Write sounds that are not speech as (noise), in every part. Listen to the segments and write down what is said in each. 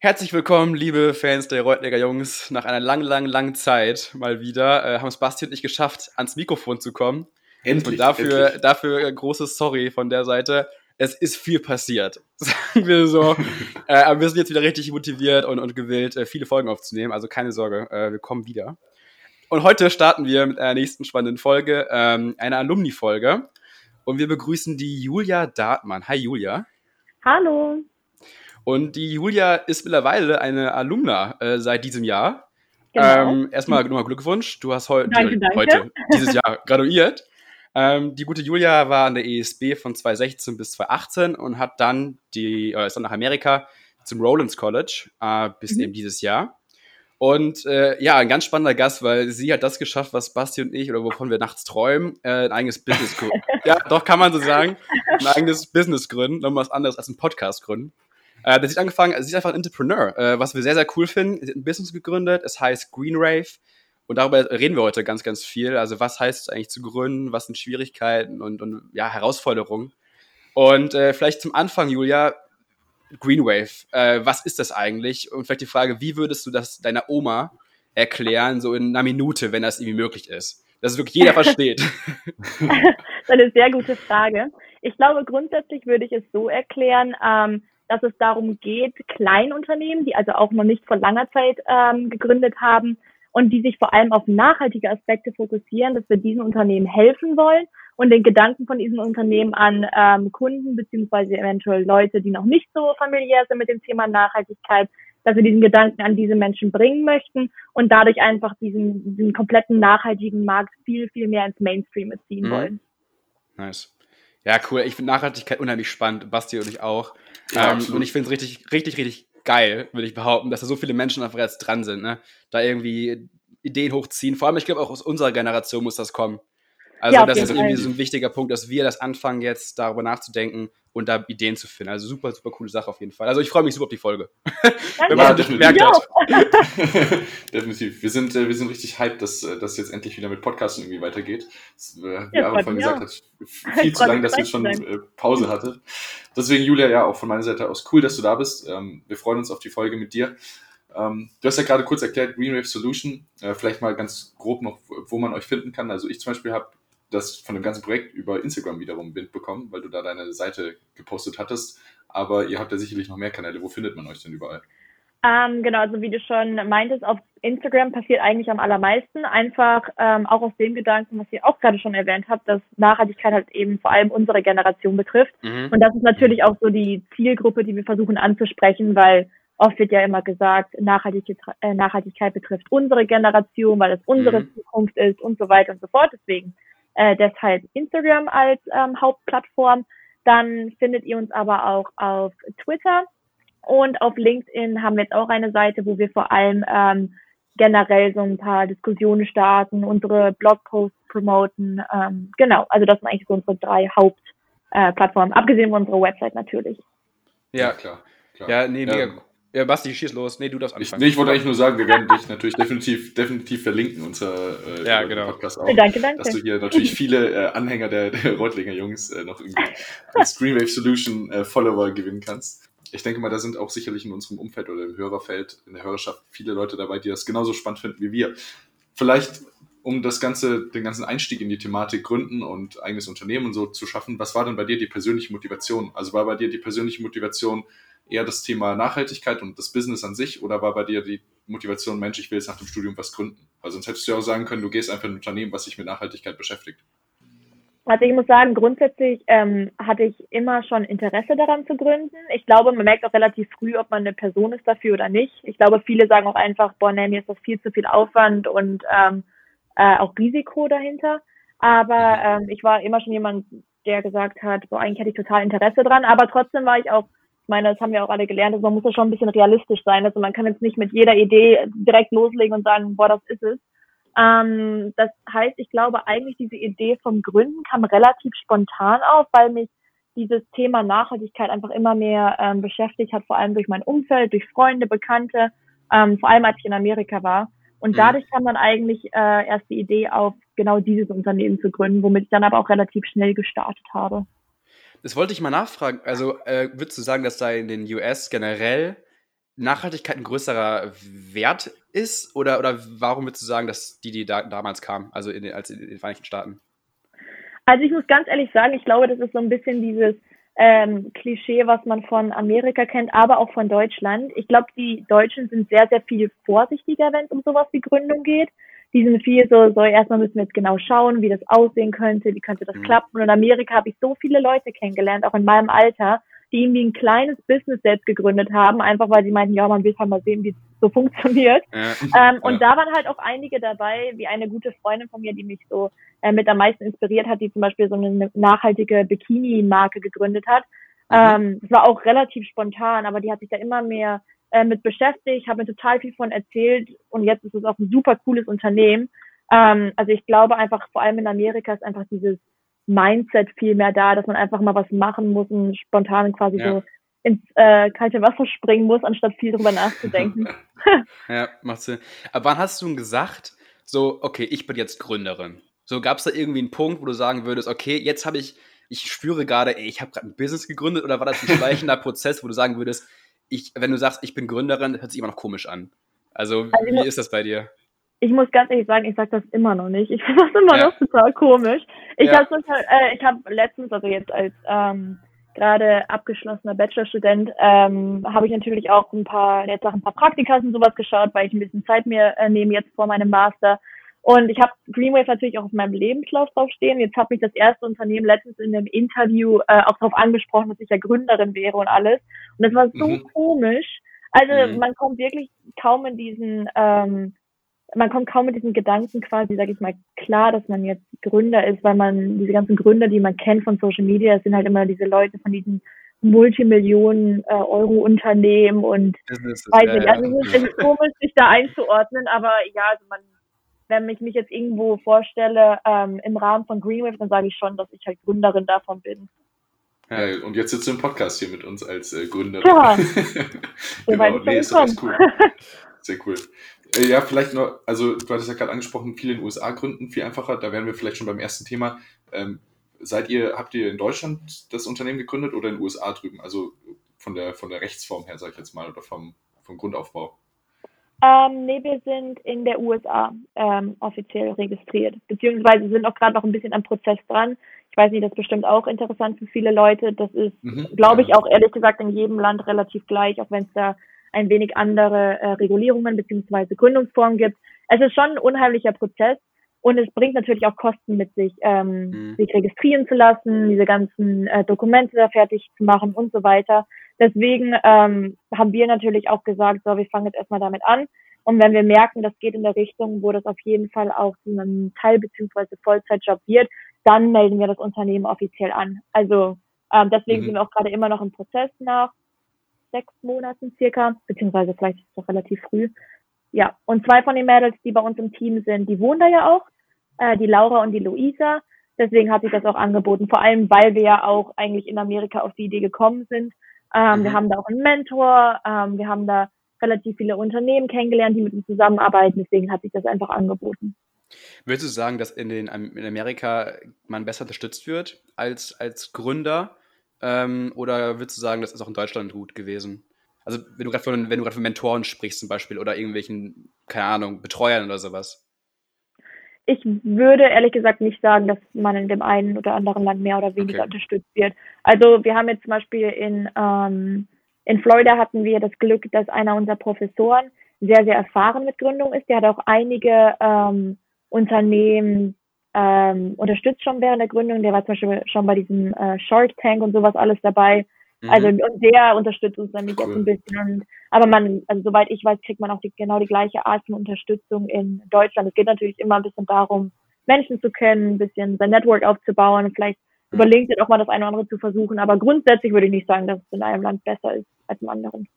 Herzlich willkommen, liebe Fans der Reutlinger Jungs. Nach einer lang, lang, langen Zeit mal wieder äh, haben es Basti und ich geschafft, ans Mikrofon zu kommen. Endlich. Und dafür, endlich. dafür äh, großes Sorry von der Seite. Es ist viel passiert, (laughs) sagen wir so. (laughs) äh, aber wir sind jetzt wieder richtig motiviert und, und gewillt, äh, viele Folgen aufzunehmen. Also keine Sorge, äh, wir kommen wieder. Und heute starten wir mit einer nächsten spannenden Folge, ähm, einer Alumni-Folge. Und wir begrüßen die Julia Dartmann. Hi Julia. Hallo. Und die Julia ist mittlerweile eine Alumna äh, seit diesem Jahr. Genau. Ähm, erstmal nochmal Glückwunsch. Du hast heute, Danke, danke. heute (laughs) dieses Jahr graduiert. Ähm, die gute Julia war an der ESB von 2016 bis 2018 und hat dann die, äh, ist dann nach Amerika zum Rollins College äh, bis Mhm. eben dieses Jahr. Und äh, ja, ein ganz spannender Gast, weil sie hat das geschafft, was Basti und ich oder wovon wir nachts träumen, äh, ein eigenes Business gründen. (laughs) ja, doch kann man so sagen, ein eigenes Business gründen, noch was anderes als ein Podcast gründen. Äh, sie hat angefangen, also sie ist einfach ein Entrepreneur, äh, was wir sehr, sehr cool finden. Sie hat ein Business gegründet, es heißt Green Rave. Und darüber reden wir heute ganz, ganz viel. Also, was heißt es eigentlich zu gründen? Was sind Schwierigkeiten und, und ja, Herausforderungen? Und äh, vielleicht zum Anfang, Julia, Green Wave, äh, was ist das eigentlich? Und vielleicht die Frage, wie würdest du das deiner Oma erklären, so in einer Minute, wenn das irgendwie möglich ist? Dass es wirklich jeder (laughs) versteht. Das ist eine sehr gute Frage. Ich glaube, grundsätzlich würde ich es so erklären, ähm, dass es darum geht, Kleinunternehmen, die also auch noch nicht vor langer Zeit ähm, gegründet haben und die sich vor allem auf nachhaltige Aspekte fokussieren, dass wir diesen Unternehmen helfen wollen und den Gedanken von diesen Unternehmen an ähm, Kunden beziehungsweise eventuell Leute, die noch nicht so familiär sind mit dem Thema Nachhaltigkeit, dass wir diesen Gedanken an diese Menschen bringen möchten und dadurch einfach diesen, diesen kompletten nachhaltigen Markt viel, viel mehr ins Mainstream ziehen Mhm. wollen. Nice. Ja, cool. Ich finde Nachhaltigkeit unheimlich spannend. Basti und ich auch. Ja, ähm, und ich finde es richtig, richtig, richtig geil, würde ich behaupten, dass da so viele Menschen einfach jetzt dran sind, ne? Da irgendwie Ideen hochziehen. Vor allem, ich glaube, auch aus unserer Generation muss das kommen. Also, Ja, das ist irgendwie so ein wichtiger Punkt, dass wir das anfangen, jetzt darüber nachzudenken und da Ideen zu finden. Also, super, super coole Sache auf jeden Fall. Also, ich freue mich super auf die Folge. Wenn man Ja, das definitiv. gemerkt hat. (laughs) Definitiv. Wir sind, äh, wir sind richtig hyped, dass äh, das jetzt endlich wieder mit Podcasten irgendwie weitergeht. Äh, wie Ja, Aaron vorhin gesagt hat, viel (laughs) zu lang, dass ihr dabei schon Pause hattet. Deswegen, Julia, ja, auch von meiner Seite aus cool, dass du da bist. Ähm, wir freuen uns auf die Folge mit dir. Ähm, du hast ja gerade kurz erklärt, Green Wave Solution. Äh, vielleicht mal ganz grob noch, wo man euch finden kann. Also ich zum Beispiel habe das von dem ganzen Projekt über Instagram wiederum Wind bekommen, weil du da deine Seite gepostet hattest. Aber ihr habt ja sicherlich noch mehr Kanäle. Wo findet man euch denn überall? Ähm, genau, also wie du schon meintest, auf Instagram passiert eigentlich am allermeisten. Einfach ähm, auch aus dem Gedanken, was ihr auch gerade schon erwähnt habt, dass Nachhaltigkeit halt eben vor allem unsere Generation betrifft. Mhm. Und das ist natürlich auch so die Zielgruppe, die wir versuchen anzusprechen, weil oft wird ja immer gesagt, Nachhaltigkeit, äh, Nachhaltigkeit betrifft unsere Generation, weil es unsere Mhm. Zukunft ist und so weiter und so fort. Deswegen äh, deshalb Instagram als ähm, Hauptplattform. Dann findet ihr uns aber auch auf Twitter und auf LinkedIn haben wir jetzt auch eine Seite, wo wir vor allem ähm, generell so ein paar Diskussionen starten, unsere Blogposts promoten. Ähm, genau, also das sind eigentlich so unsere drei Hauptplattformen, äh, abgesehen von unserer Website natürlich. Ja, klar. klar. ja, nee, mega Ähm, cool. Ja, Basti, schieß los. Nee, du darfst Ich, anfangen. nee, ich wollte eigentlich nur sagen, wir werden dich natürlich definitiv, definitiv verlinken, unser äh, Ja, genau. Podcast auch. Danke, danke. Dass du hier natürlich viele äh, Anhänger der, der Reutlinger Jungs äh, noch irgendwie als Green Wave Solution äh, Follower gewinnen kannst. Ich denke mal, da sind auch sicherlich in unserem Umfeld oder im Hörerfeld, in der Hörerschaft viele Leute dabei, die das genauso spannend finden wie wir. Vielleicht, um das ganze, den ganzen Einstieg in die Thematik Gründen und eigenes Unternehmen und so zu schaffen, was war denn bei dir die persönliche Motivation? Also war bei dir die persönliche Motivation eher das Thema Nachhaltigkeit und das Business an sich oder war bei dir die Motivation, Mensch, ich will jetzt nach dem Studium was gründen? Weil sonst hättest du ja auch sagen können, du gehst einfach in ein Unternehmen, was sich mit Nachhaltigkeit beschäftigt. Also ich muss sagen, grundsätzlich ähm, hatte ich immer schon Interesse daran zu gründen. Ich glaube, man merkt auch relativ früh, ob man eine Person ist dafür oder nicht. Ich glaube, viele sagen auch einfach, boah, nee, mir ist das viel zu viel Aufwand und ähm, äh, auch Risiko dahinter. Aber ähm, ich war immer schon jemand, der gesagt hat, boah, eigentlich hätte ich total Interesse dran. Aber trotzdem war ich auch, ich meine, das haben wir auch alle gelernt, also man muss ja schon ein bisschen realistisch sein. Also man kann jetzt nicht mit jeder Idee direkt loslegen und sagen, boah, das ist es. Ähm, das heißt, ich glaube eigentlich diese Idee vom Gründen kam relativ spontan auf, weil mich dieses Thema Nachhaltigkeit einfach immer mehr ähm, beschäftigt hat, vor allem durch mein Umfeld, durch Freunde, Bekannte, ähm, vor allem als ich in Amerika war. Und Mhm. dadurch kam dann eigentlich äh, erst die Idee auf, genau dieses Unternehmen zu gründen, womit ich dann aber auch relativ schnell gestartet habe. Das wollte ich mal nachfragen. Also, äh, würdest du sagen, dass da in den US generell Nachhaltigkeit ein größerer Wert ist? Oder, oder warum würdest du sagen, dass die, die da, damals kamen, also in den, als in den Vereinigten Staaten? Also ich muss ganz ehrlich sagen, ich glaube, das ist so ein bisschen dieses ähm, Klischee, was man von Amerika kennt, aber auch von Deutschland. Ich glaube, die Deutschen sind sehr, sehr viel vorsichtiger, wenn es um sowas wie Gründung geht. Die sind viel so, so erstmal müssen wir jetzt genau schauen, wie das aussehen könnte, wie könnte das mhm. klappen. Und in Amerika habe ich so viele Leute kennengelernt, auch in meinem Alter, die irgendwie ein kleines Business selbst gegründet haben, einfach weil sie meinten, ja, man will halt mal sehen, wie es so (laughs) funktioniert. Ja. Ähm, und ja. da waren halt auch einige dabei, wie eine gute Freundin von mir, die mich so äh, mit am meisten inspiriert hat, die zum Beispiel so eine nachhaltige Bikini-Marke gegründet hat. Mhm. Ähm, das war auch relativ spontan, aber die hat sich da immer mehr äh, mit beschäftigt, habe mir total viel von erzählt und jetzt ist es auch ein super cooles Unternehmen. Ähm, also ich glaube einfach, vor allem in Amerika ist einfach dieses Mindset viel mehr da, dass man einfach mal was machen muss und spontan quasi ja. so ins äh, kalte Wasser springen muss, anstatt viel drüber nachzudenken. (laughs) (laughs) ja, macht Sinn. Aber wann hast du denn gesagt, so, okay, ich bin jetzt Gründerin? So, gab es da irgendwie einen Punkt, wo du sagen würdest, okay, jetzt habe ich, ich spüre gerade, ey, ich habe gerade ein Business gegründet oder war das ein schleichender (laughs) Prozess, wo du sagen würdest, ich, wenn du sagst, ich bin Gründerin, hört sich immer noch komisch an. Also, also wie ist das bei dir? ich muss ganz ehrlich sagen, ich sage das immer noch nicht. Ich finde das immer ja. noch total komisch. Ich ja. habe äh, ich habe letztens, also jetzt als ähm, gerade abgeschlossener Bachelorstudent, ähm, habe ich natürlich auch ein paar jetzt auch ein paar Praktikas und sowas geschaut, weil ich ein bisschen Zeit mir äh, nehme jetzt vor meinem Master. Und ich habe Greenwave natürlich auch auf meinem Lebenslauf draufstehen. Jetzt hat mich das erste Unternehmen letztens in einem Interview äh, auch darauf angesprochen, dass ich ja Gründerin wäre und alles. Und das war so mhm. komisch. Also mhm. man kommt wirklich kaum in diesen ähm, man kommt kaum mit diesen Gedanken quasi, sage ich mal, klar, dass man jetzt Gründer ist, weil man diese ganzen Gründer, die man kennt von Social Media, sind halt immer diese Leute von diesen Multimillionen äh, Euro Unternehmen und Businesses, weiß nicht, also es ist komisch, sich da einzuordnen, aber ja, also man, wenn ich mich jetzt irgendwo vorstelle ähm, im Rahmen von Greenwave, dann sage ich schon, dass ich halt Gründerin davon bin. Ja, und jetzt sitzt du im Podcast hier mit uns als äh, Gründerin. Ja, (laughs) genau, nee, ist doch cool. Sehr cool. Äh, ja, vielleicht nur, also du hattest ja gerade angesprochen, viele in den USA gründen, viel einfacher. Da wären wir vielleicht schon beim ersten Thema. Ähm, seid ihr, habt ihr in Deutschland das Unternehmen gegründet oder in den USA drüben? Also von der, von der Rechtsform her, sag ich jetzt mal, oder vom, vom Grundaufbau? Ähm, nee, wir sind in der USA ähm, offiziell registriert, beziehungsweise sind auch gerade noch ein bisschen am Prozess dran. Ich weiß nicht, das ist bestimmt auch interessant für viele Leute. Das ist, mhm, glaube ich, auch ehrlich gesagt in jedem Land relativ gleich, auch wenn es da ein wenig andere äh, Regulierungen beziehungsweise Gründungsformen gibt. Es ist schon ein unheimlicher Prozess und es bringt natürlich auch Kosten mit sich, ähm, mhm. sich registrieren zu lassen, diese ganzen äh, Dokumente da fertig zu machen und so weiter. Deswegen ähm, haben wir natürlich auch gesagt, so, wir fangen jetzt erstmal damit an. Und wenn wir merken, das geht in der Richtung, wo das auf jeden Fall auch zu einem Teil- beziehungsweise Vollzeitjob wird, dann melden wir das Unternehmen offiziell an. Also ähm, deswegen mhm. sind wir auch gerade immer noch im Prozess nach sechs Monaten circa, beziehungsweise vielleicht ist es noch relativ früh. Ja, und zwei von den Mädels, die bei uns im Team sind, die wohnen da ja auch, äh, die Laura und die Luisa. Deswegen hat sich das auch angeboten, vor allem weil wir ja auch eigentlich in Amerika auf die Idee gekommen sind. Ähm, mhm. Wir haben da auch einen Mentor, ähm, wir haben da relativ viele Unternehmen kennengelernt, die mit uns zusammenarbeiten. Deswegen hat sich das einfach angeboten. Würdest du sagen, dass in, den, in Amerika man besser unterstützt wird als, als Gründer? Ähm, oder würdest du sagen, das ist auch in Deutschland gut gewesen? Also wenn du gerade von, wenn du gerade von Mentoren sprichst zum Beispiel oder irgendwelchen, keine Ahnung, Betreuern oder sowas. Ich würde ehrlich gesagt nicht sagen, dass man in dem einen oder anderen Land mehr oder weniger okay. unterstützt wird. Also wir haben jetzt zum Beispiel in, ähm, in Florida hatten wir das Glück, dass einer unserer Professoren sehr, sehr erfahren mit Gründung ist. Der hat auch einige ähm, Unternehmen ähm, unterstützt schon während der Gründung. Der war zum Beispiel schon bei diesem äh, Shark Tank und sowas alles dabei. Mhm. Also und der unterstützt uns nämlich cool. jetzt ein bisschen. Und, aber man, also soweit ich weiß, kriegt man auch die, genau die gleiche Art von Unterstützung in Deutschland. Es geht natürlich immer ein bisschen darum, Menschen zu kennen, ein bisschen sein Network aufzubauen, vielleicht mhm. über LinkedIn auch mal das eine oder andere zu versuchen. Aber grundsätzlich würde ich nicht sagen, dass es in einem Land besser ist als im anderen.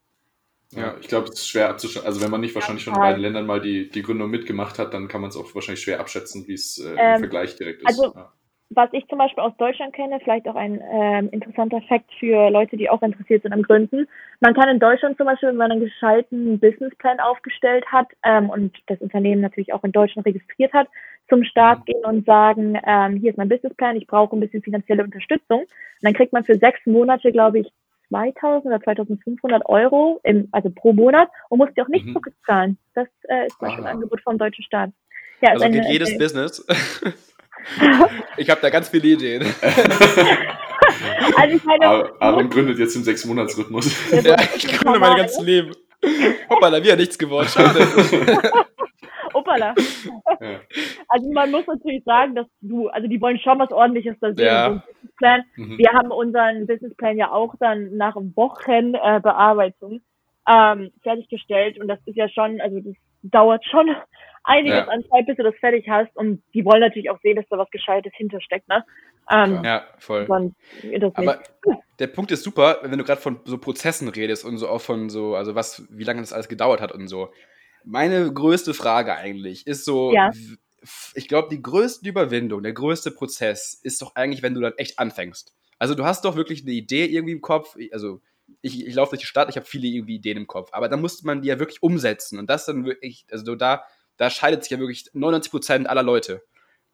Ja, ich glaube, es ist schwer abzuschätzen. Also wenn man nicht wahrscheinlich schon in beiden Ländern mal die, die Gründung mitgemacht hat, dann kann man es auch wahrscheinlich schwer abschätzen, wie es äh, im ähm, Vergleich direkt ist. Also, ja. Was ich zum Beispiel aus Deutschland kenne, vielleicht auch ein ähm, interessanter Fakt für Leute, die auch interessiert sind am Gründen. Man kann in Deutschland zum Beispiel, wenn man einen gescheiten Businessplan aufgestellt hat ähm, und das Unternehmen natürlich auch in Deutschland registriert hat, zum Start mhm. gehen und sagen, ähm, hier ist mein Businessplan, ich brauche ein bisschen finanzielle Unterstützung. Und dann kriegt man für sechs Monate, glaube ich, 2000 oder 2500 Euro, im, also pro Monat und musst dir auch nicht mhm. zurückzahlen. Das äh, ist zum Beispiel ein Angebot vom deutschen Staat. Ja, also geht jedes eine, Business. (laughs) ich habe da ganz viele Ideen. (laughs) also ich meine, Aaron gründet jetzt im Sechs-Monats-Rhythmus. Ja, ich gründe mein ganzes Leben. Hoppala, wieder nichts geworden. Schade. (laughs) Hoppala. Ja. Also man muss natürlich sagen, dass du, also die wollen schon was ordentliches da sehen. Ja. Businessplan. Mhm. Wir haben unseren Businessplan ja auch dann nach Wochen äh, Bearbeitung ähm, fertiggestellt und das ist ja schon, also das dauert schon einiges ja. an Zeit, bis du das fertig hast und die wollen natürlich auch sehen, dass da was Gescheites hintersteckt, ne? Ähm, ja, voll. Aber der Punkt ist super, wenn du gerade von so Prozessen redest und so auch von so, also was, wie lange das alles gedauert hat und so. Meine größte Frage eigentlich ist so, ja. ich glaube, die größte Überwindung, der größte Prozess ist doch eigentlich, wenn du dann echt anfängst. Also du hast doch wirklich eine Idee irgendwie im Kopf, also ich, ich laufe durch die Stadt, ich habe viele irgendwie Ideen im Kopf, aber da musste man die ja wirklich umsetzen und das dann wirklich, also da, da scheidet sich ja wirklich 99% aller Leute.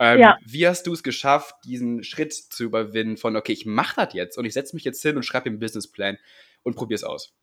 Ähm, ja. Wie hast du es geschafft, diesen Schritt zu überwinden von, okay, ich mache das jetzt und ich setze mich jetzt hin und schreibe einen Businessplan und probiere es aus?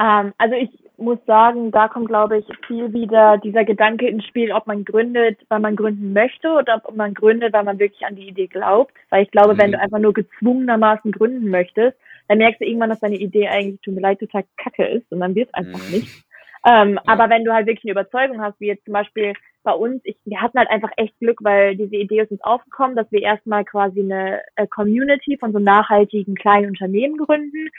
Ähm, also ich muss sagen, da kommt, glaube ich, viel wieder dieser Gedanke ins Spiel, ob man gründet, weil man gründen möchte oder ob man gründet, weil man wirklich an die Idee glaubt. Weil ich glaube, mhm. wenn du einfach nur gezwungenermaßen gründen möchtest, dann merkst du irgendwann, dass deine Idee eigentlich, tut mir leid, total kacke ist und dann wird es einfach mhm. nicht. Ähm, ja. Aber wenn du halt wirklich eine Überzeugung hast, wie jetzt zum Beispiel bei uns, ich, wir hatten halt einfach echt Glück, weil diese Idee ist uns aufgekommen, dass wir erstmal quasi eine äh, Community von so nachhaltigen kleinen Unternehmen gründen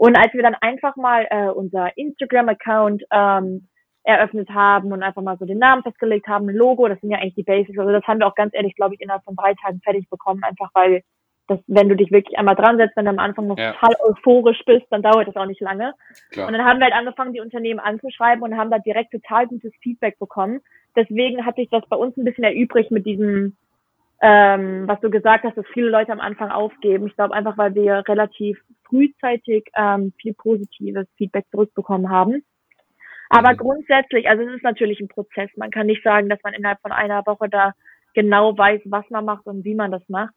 und als wir dann einfach mal äh, unser Instagram-Account ähm, eröffnet haben und einfach mal so den Namen festgelegt haben, ein Logo, das sind ja eigentlich die Basics. Also das haben wir auch ganz ehrlich, glaube ich, innerhalb von drei Tagen fertig bekommen, einfach weil das, wenn du dich wirklich einmal dran setzt, wenn du am Anfang noch ja. total euphorisch bist, dann dauert das auch nicht lange. Klar. Und dann haben wir halt angefangen, die Unternehmen anzuschreiben und haben da direkt total gutes Feedback bekommen. Deswegen hat sich das bei uns ein bisschen erübrigt mit diesem ähm, was du gesagt hast, dass viele Leute am Anfang aufgeben. Ich glaube einfach, weil wir relativ frühzeitig ähm, viel positives Feedback zurückbekommen haben. Aber mhm. grundsätzlich, also es ist natürlich ein Prozess. Man kann nicht sagen, dass man innerhalb von einer Woche da genau weiß, was man macht und wie man das macht.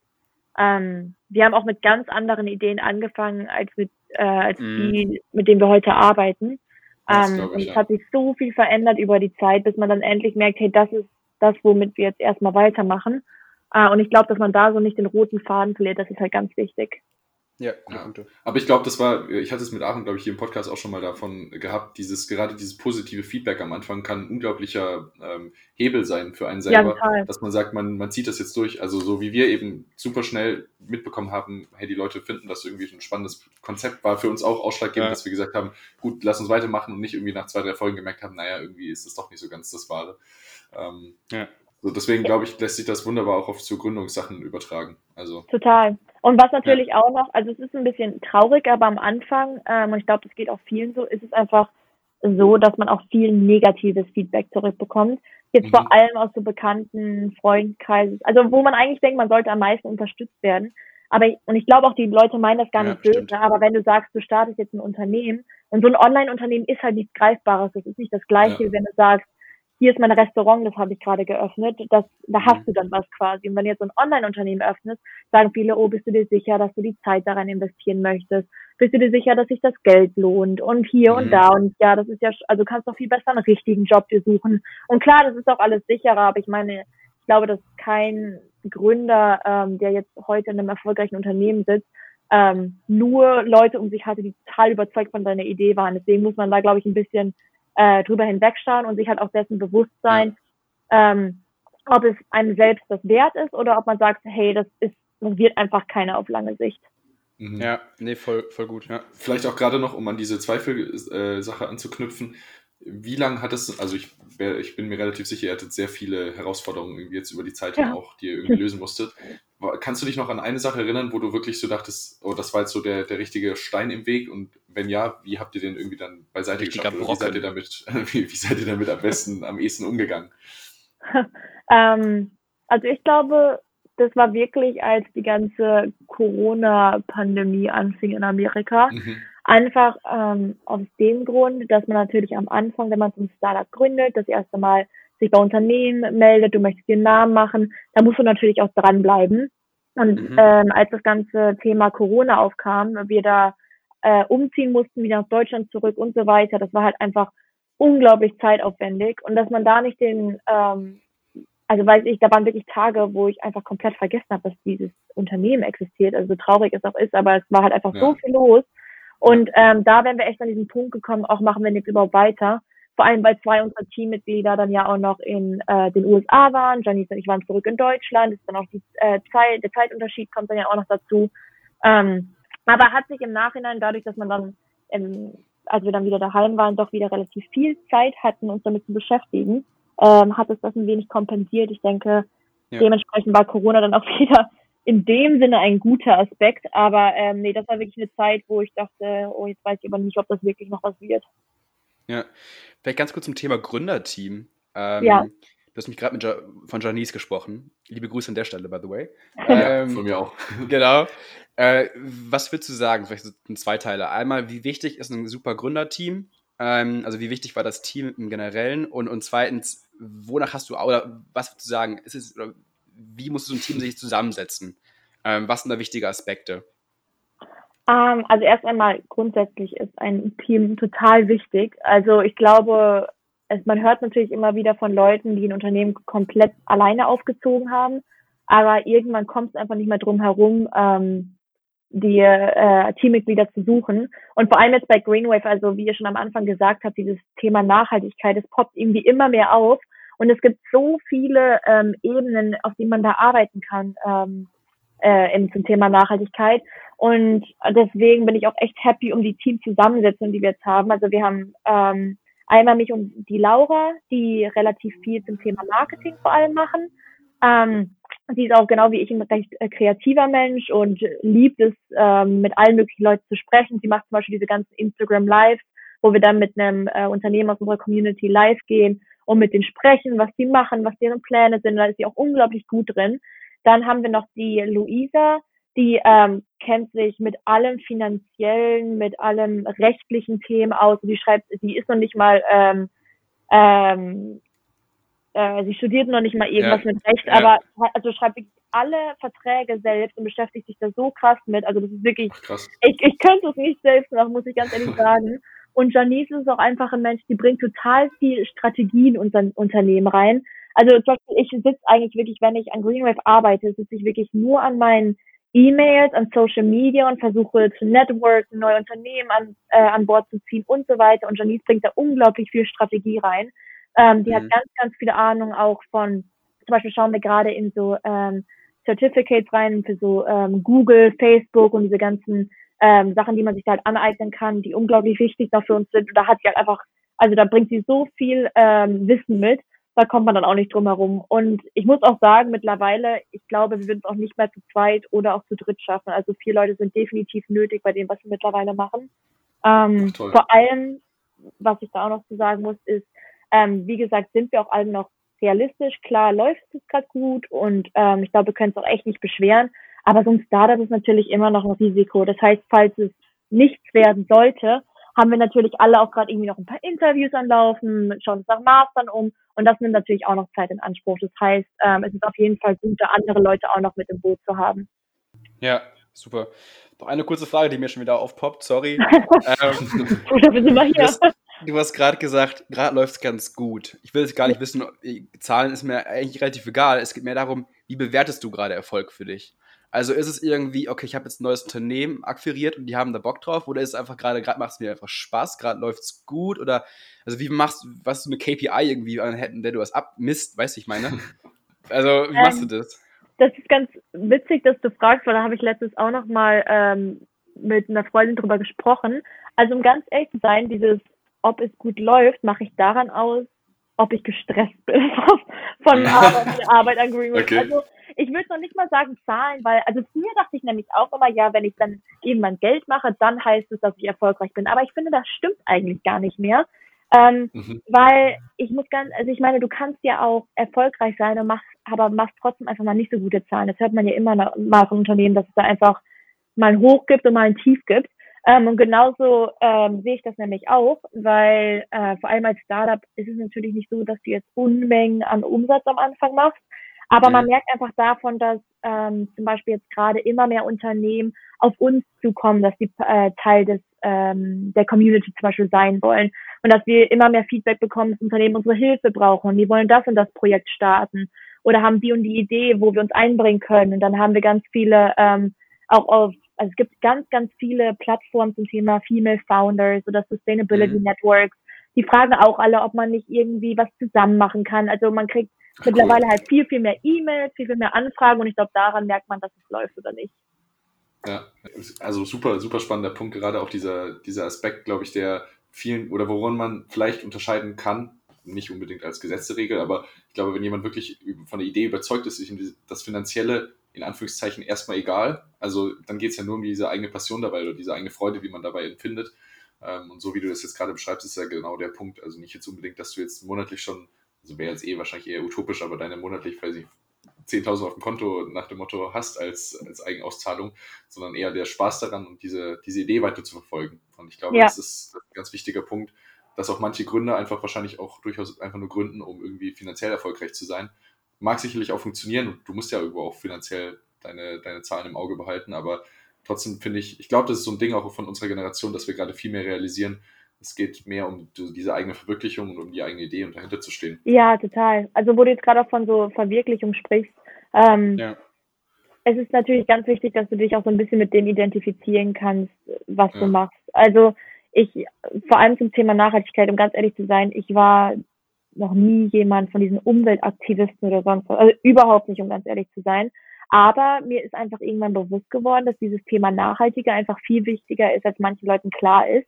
Ähm, wir haben auch mit ganz anderen Ideen angefangen, als mit äh, als mhm. die, mit denen wir heute arbeiten. Ähm, und es hat sich so viel verändert über die Zeit, bis man dann endlich merkt, hey, das ist das, womit wir jetzt erstmal weitermachen. Ah, und ich glaube, dass man da so nicht den roten Faden verliert, das ist halt ganz wichtig. Ja, ja. aber ich glaube, das war, ich hatte es mit Aaron, glaube ich, hier im Podcast auch schon mal davon gehabt, dieses, gerade dieses positive Feedback am Anfang kann ein unglaublicher ähm, Hebel sein für einen selber, ja, dass man sagt, man, man zieht das jetzt durch. Also so wie wir eben super schnell mitbekommen haben, hey, die Leute finden das irgendwie ein spannendes Konzept, war für uns auch ausschlaggebend, ja. dass wir gesagt haben, gut, lass uns weitermachen und nicht irgendwie nach zwei, drei Folgen gemerkt haben, naja, irgendwie ist das doch nicht so ganz das Wahre. Ähm, ja. So, deswegen glaube ich, lässt sich das wunderbar auch auf zu Gründungssachen übertragen. Also. Total. Und was natürlich ja. auch noch, also es ist ein bisschen traurig, aber am Anfang, ähm, und ich glaube, das geht auch vielen so, ist es einfach so, dass man auch viel negatives Feedback zurückbekommt. Jetzt mhm. vor allem aus so bekannten Freundkreisen, also wo man eigentlich denkt, man sollte am meisten unterstützt werden. Aber ich, und ich glaube auch, die Leute meinen das gar ja, nicht böse, aber wenn du sagst, du startest jetzt ein Unternehmen und so ein Online-Unternehmen ist halt nichts Greifbares, das ist nicht das gleiche, ja. wenn du sagst, hier ist mein Restaurant, das habe ich gerade geöffnet, das, da hast mhm. du dann was quasi. Und wenn du jetzt so ein Online-Unternehmen öffnest, sagen viele, oh, bist du dir sicher, dass du die Zeit daran investieren möchtest? Bist du dir sicher, dass sich das Geld lohnt? Und hier mhm. und da. Und ja, das ist ja, also du kannst doch viel besser einen richtigen Job dir suchen. Und klar, das ist auch alles sicherer, aber ich meine, ich glaube, dass kein Gründer, ähm, der jetzt heute in einem erfolgreichen Unternehmen sitzt, ähm, nur Leute um sich hatte, die total überzeugt von seiner Idee waren. Deswegen muss man da, glaube ich, ein bisschen äh, drüber hinwegschauen und sich halt auch dessen bewusst sein, ja. ähm, ob es einem selbst das wert ist oder ob man sagt, hey, das ist, das wird einfach keiner auf lange Sicht. Mhm. Ja, nee, voll, voll gut, ja. Vielleicht auch gerade noch, um an diese Zweifel-Sache äh, anzuknüpfen, wie lange hat es, also ich, ich bin mir relativ sicher, ihr hattet sehr viele Herausforderungen irgendwie jetzt über die Zeit ja. auch, die ihr irgendwie lösen musstet. Kannst du dich noch an eine Sache erinnern, wo du wirklich so dachtest, oh, das war jetzt so der, der richtige Stein im Weg? Und wenn ja, wie habt ihr den irgendwie dann beiseite Richtiger geschafft? Wie seid ihr damit, (laughs) wie, wie, seid ihr damit am besten, am ehesten umgegangen? (laughs) ähm, also ich glaube, das war wirklich, als die ganze Corona-Pandemie anfing in Amerika. Mhm. Einfach ähm, aus dem Grund, dass man natürlich am Anfang, wenn man so ein Startup gründet, das erste Mal sich bei Unternehmen meldet, du möchtest dir einen Namen machen, da musst du natürlich auch dranbleiben. Und mhm. ähm, als das ganze Thema Corona aufkam, wir da äh, umziehen mussten, wieder nach Deutschland zurück und so weiter. Das war halt einfach unglaublich zeitaufwendig und dass man da nicht den, ähm, also weiß ich, da waren wirklich Tage, wo ich einfach komplett vergessen habe, dass dieses Unternehmen existiert, also so traurig es auch ist, aber es war halt einfach ja. so viel los. Und ähm, da wären wir echt an diesen Punkt gekommen, auch machen wir jetzt überhaupt weiter. Vor allem, weil zwei unserer Teammitglieder dann ja auch noch in äh, den USA waren. Janice und ich waren zurück in Deutschland. Ist dann auch die äh, Zeit, der Zeitunterschied kommt dann ja auch noch dazu. Ähm, aber hat sich im Nachhinein dadurch, dass man dann im als wir dann wieder daheim waren, doch wieder relativ viel Zeit hatten, uns damit zu beschäftigen, ähm, hat es das ein wenig kompensiert. Ich denke, ja. dementsprechend war Corona dann auch (laughs) wieder in dem Sinne ein guter Aspekt. Aber ähm, nee, das war wirklich eine Zeit, wo ich dachte, oh, jetzt weiß ich aber nicht, ob das wirklich noch was wird. Ja, vielleicht ganz kurz zum Thema Gründerteam. Ähm, ja. Du hast mich gerade ja von Janice gesprochen. Liebe Grüße an der Stelle, by the way. (laughs) Ähm, von mir auch. (laughs) Genau. Äh, was würdest du sagen? Vielleicht so ein Zweiteiler. Einmal, wie wichtig ist ein super Gründerteam? Ähm, also wie wichtig war das Team im Generellen? Und, und zweitens, wonach hast du, oder was würdest du sagen, ist es, oder wie muss so ein Team sich zusammensetzen? Ähm, was sind da wichtige Aspekte? Um, ähm, also erst einmal grundsätzlich ist ein Team total wichtig. Also ich glaube, es, man hört natürlich immer wieder von Leuten, die ein Unternehmen komplett alleine aufgezogen haben, aber irgendwann kommt es einfach nicht mehr drum herum, ähm, die äh, Teammitglieder zu suchen. Und vor allem jetzt bei Greenwave, also wie ihr schon am Anfang gesagt habt, dieses Thema Nachhaltigkeit, es poppt irgendwie immer mehr auf. Und es gibt so viele ähm, Ebenen, auf denen man da arbeiten kann ähm, äh, im, zum Thema Nachhaltigkeit. Und deswegen bin ich auch echt happy um die Teamzusammensetzung, die wir jetzt haben. Also wir haben ähm, einmal mich und die Laura, die relativ viel zum Thema Marketing vor allem machen. Ähm, Sie ist auch genau wie ich ein recht äh, kreativer Mensch und liebt es, ähm, mit allen möglichen Leuten zu sprechen. Sie macht zum Beispiel diese ganzen Instagram Lives, wo wir dann mit einem äh, Unternehmen aus unserer Community live gehen und mit denen sprechen, was sie machen, was deren Pläne sind. Da ist sie auch unglaublich gut drin. Dann haben wir noch die Luisa, die ähm, kennt sich mit allem finanziellen, mit allem rechtlichen Themen aus. Die schreibt, sie ist noch nicht mal ähm, ähm, äh, sie studiert noch nicht mal irgendwas ja. mit Recht, ja. aber also schreibt alle Verträge selbst und beschäftigt sich da so krass mit. Also das ist wirklich, krass. ich, ich könnte es nicht selbst machen, muss ich ganz ehrlich (laughs) sagen. Und Janice ist auch einfach ein Mensch, die bringt total viel Strategie in unser Unternehmen rein. Also ich sitze eigentlich wirklich, wenn ich an Greenwave arbeite, sitze ich wirklich nur an meinen E-Mails, an Social Media und versuche zu networken, neue Unternehmen an, äh, an Bord zu ziehen und so weiter. Und Janice bringt da unglaublich viel Strategie rein. Ähm, die mhm. hat ganz, ganz viele Ahnung auch von, zum Beispiel schauen wir gerade in so ähm, Certificates rein für so ähm, Google, Facebook und diese ganzen ähm, Sachen, die man sich da halt aneignen kann, die unglaublich wichtig noch für uns sind. Und da hat sie halt einfach, also da bringt sie so viel ähm, Wissen mit, da kommt man dann auch nicht drum herum. Und ich muss auch sagen, mittlerweile, ich glaube, wir würden es auch nicht mehr zu zweit oder auch zu dritt schaffen. Also vier Leute sind definitiv nötig bei dem, was wir mittlerweile machen. Ähm, vor allem, was ich da auch noch zu sagen muss, ist, ähm, wie gesagt, sind wir auch alle noch realistisch. Klar läuft es gerade gut und ähm, ich glaube, wir können es auch echt nicht beschweren. Aber so ein Startup ist natürlich immer noch ein Risiko. Das heißt, falls es nichts werden sollte, haben wir natürlich alle auch gerade irgendwie noch ein paar Interviews anlaufen, schauen uns nach Mastern um und das nimmt natürlich auch noch Zeit in Anspruch. Das heißt, ähm, es ist auf jeden Fall gut, da andere Leute auch noch mit im Boot zu haben. Ja, super. Noch eine kurze Frage, die mir schon wieder aufpoppt, sorry. (laughs) ähm, Gut, sind wir hier. Du hast gerade gesagt, gerade läuft es ganz gut. Ich will jetzt gar nicht wissen, Zahlen ist mir eigentlich relativ egal. Es geht mehr darum, wie bewertest du gerade Erfolg für dich? Also ist es irgendwie, okay, ich habe jetzt ein neues Unternehmen akquiriert und die haben da Bock drauf, oder ist es einfach gerade, gerade macht es mir einfach Spaß, gerade läuft es gut, oder also wie machst du, was du eine KPI irgendwie an der du was abmisst, weißt du, ich meine? (laughs) Also, wie machst ähm, du das? Das ist ganz witzig, dass du fragst, weil da habe ich letztens auch noch mal ähm, mit einer Freundin drüber gesprochen. Also um ganz ehrlich zu sein, dieses ob es gut läuft, mache ich daran aus, ob ich gestresst bin (laughs) von (laughs) Arbeit, Arbeit an Greenwood. Okay. Also ich würde noch nicht mal sagen Zahlen, weil, also früher dachte ich nämlich auch immer, ja, wenn ich dann eben mein Geld mache, dann heißt es, dass ich erfolgreich bin. Aber ich finde, das stimmt eigentlich gar nicht mehr. Ähm, mhm. Weil ich muss ganz, also ich meine, du kannst ja auch erfolgreich sein und machst, aber machst trotzdem einfach mal nicht so gute Zahlen. Das hört man ja immer mal von Unternehmen, dass es da einfach mal ein Hoch gibt und mal ein Tief gibt. Ähm, und genauso ähm, sehe ich das nämlich auch, weil äh, vor allem als Startup ist es natürlich nicht so, dass du jetzt Unmengen an Umsatz am Anfang machst. Aber mhm. man merkt einfach davon, dass ähm, zum Beispiel jetzt gerade immer mehr Unternehmen auf uns zukommen, dass sie äh, Teil des ähm, der Community zum Beispiel sein wollen und dass wir immer mehr Feedback bekommen, dass Unternehmen unsere Hilfe brauchen die wollen das und das Projekt starten oder haben die und die Idee, wo wir uns einbringen können und dann haben wir ganz viele ähm, auch auf also es gibt ganz, ganz viele Plattformen zum Thema Female Founders oder Sustainability mhm. Networks. Die fragen auch alle, ob man nicht irgendwie was zusammen machen kann. Also man kriegt Ach, mittlerweile halt viel, viel mehr E-Mails, viel, viel mehr Anfragen und ich glaube, daran merkt man, dass es läuft oder nicht. Ja, also super, super spannender Punkt, gerade auch dieser, dieser Aspekt, glaube ich, der vielen oder woran man vielleicht unterscheiden kann, nicht unbedingt als Gesetzregel, aber ich glaube, wenn jemand wirklich von der Idee überzeugt ist, sich das Finanzielle in Anführungszeichen erstmal egal. Also dann geht es ja nur um diese eigene Passion dabei oder diese eigene Freude, die man dabei empfindet. Ähm, und so wie du das jetzt gerade beschreibst, ist ja genau der Punkt. Also nicht jetzt unbedingt, dass du jetzt monatlich schon, also wäre jetzt eh wahrscheinlich eher utopisch, aber deine monatlich, weiß ich, 10.000 auf dem Konto nach dem Motto hast als, als Eigenauszahlung, sondern eher der Spaß daran und diese, diese Idee weiter zu verfolgen. Und ich glaube, ja. das ist ein ganz wichtiger Punkt, dass auch manche Gründer einfach wahrscheinlich auch durchaus einfach nur gründen, um irgendwie finanziell erfolgreich zu sein mag sicherlich auch funktionieren und du musst ja irgendwo auch finanziell deine, deine Zahlen im Auge behalten, aber trotzdem finde ich, ich glaube, das ist so ein Ding auch von unserer Generation, dass wir gerade viel mehr realisieren, es geht mehr um diese eigene Verwirklichung und um die eigene Idee und dahinter zu stehen. Ja, total. Also wo du jetzt gerade auch von so Verwirklichung sprichst, ähm, ja. es ist natürlich ganz wichtig, dass du dich auch so ein bisschen mit dem identifizieren kannst, was ja. du machst. Also ich, vor allem zum Thema Nachhaltigkeit, um ganz ehrlich zu sein, ich war noch nie jemand von diesen Umweltaktivisten oder sonst was, also überhaupt nicht, um ganz ehrlich zu sein. Aber mir ist einfach irgendwann bewusst geworden, dass dieses Thema Nachhaltiger einfach viel wichtiger ist, als manchen Leuten klar ist.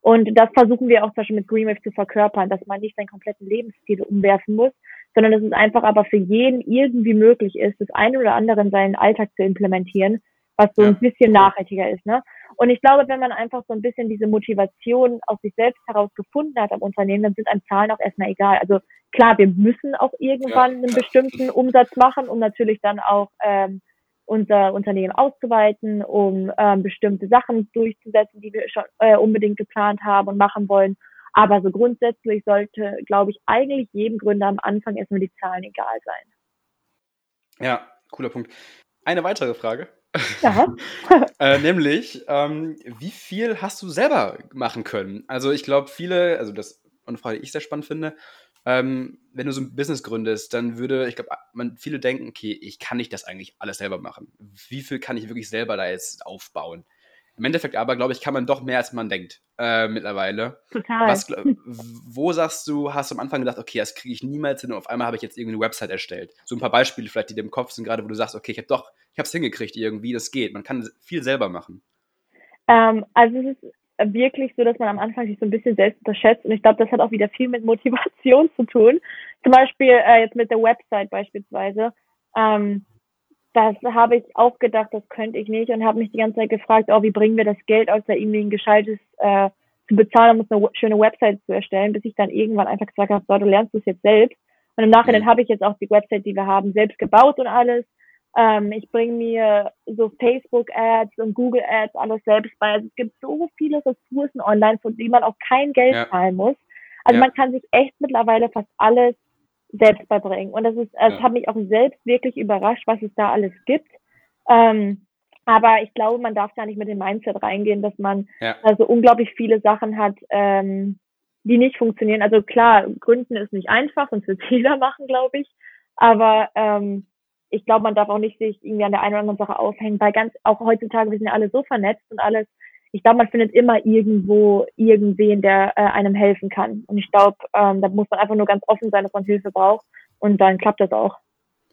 Und das versuchen wir auch zum Beispiel mit Greenwave zu verkörpern, dass man nicht seinen kompletten Lebensstil umwerfen muss, sondern dass es einfach aber für jeden irgendwie möglich ist, das eine oder andere in seinen Alltag zu implementieren, was so ja. ein bisschen nachhaltiger ist. Ne? Und ich glaube, wenn man einfach so ein bisschen diese Motivation aus sich selbst heraus gefunden hat am Unternehmen, dann sind einem Zahlen auch erstmal egal. Also klar, wir müssen auch irgendwann ja, einen bestimmten Umsatz machen, um natürlich dann auch ähm, unser Unternehmen auszuweiten, um ähm, bestimmte Sachen durchzusetzen, die wir schon äh, unbedingt geplant haben und machen wollen. Aber so grundsätzlich sollte, glaube ich, eigentlich jedem Gründer am Anfang erstmal die Zahlen egal sein. Ja, cooler Punkt. Eine weitere Frage. Ja. (laughs) äh, nämlich, ähm, wie viel hast du selber machen können? Also ich glaube, viele, also das eine Frage, die ich sehr spannend finde, ähm, wenn du so ein Business gründest, dann würde, ich glaube, man viele denken, okay, ich kann nicht das eigentlich alles selber machen. Wie viel kann ich wirklich selber da jetzt aufbauen? Im Endeffekt aber, glaube ich, kann man doch mehr, als man denkt äh, mittlerweile. Total. Was, (laughs) wo sagst du, hast du am Anfang gedacht, okay, das kriege ich niemals hin und auf einmal habe ich jetzt irgendeine Website erstellt? So ein paar Beispiele vielleicht, die dir im Kopf sind, gerade wo du sagst, okay, ich habe doch, ich habe es hingekriegt irgendwie, das geht. Man kann viel selber machen. Ähm, also es ist wirklich so, dass man am Anfang sich so ein bisschen selbst unterschätzt und ich glaube, das hat auch wieder viel mit Motivation (laughs) zu tun. Zum Beispiel äh, jetzt mit der Website beispielsweise. Ähm, das habe ich auch gedacht, das könnte ich nicht und habe mich die ganze Zeit gefragt, oh, wie bringen wir das Geld aus, da irgendwie ein gescheites äh, zu bezahlen, um eine schöne Website zu erstellen, bis ich dann irgendwann einfach gesagt habe, so, du lernst es jetzt selbst. Und im Nachhinein mhm. habe ich jetzt auch die Website, die wir haben, selbst gebaut und alles. Ähm, ich bringe mir so Facebook-Ads und Google-Ads alles selbst bei. Also es gibt so viele Ressourcen online, von denen man auch kein Geld ja. zahlen muss. Also ja. man kann sich echt mittlerweile fast alles selbst beibringen. Und das ist, es ja. hat mich auch selbst wirklich überrascht, was es da alles gibt. Ähm, aber ich glaube, man darf gar nicht mit dem Mindset reingehen, dass man ja. also unglaublich viele Sachen hat, ähm, die nicht funktionieren. Also klar, Gründen ist nicht einfach, sonst wird (laughs) jeder machen, glaube ich. Aber ähm, ich glaube, man darf auch nicht sich irgendwie an der einen oder anderen Sache aufhängen, weil ganz, auch heutzutage, wir sind ja alle so vernetzt und alles, ich glaube, man findet immer irgendwo irgendwen, der äh, einem helfen kann. Und ich glaube, ähm, da muss man einfach nur ganz offen sein, dass man Hilfe braucht. Und dann klappt das auch.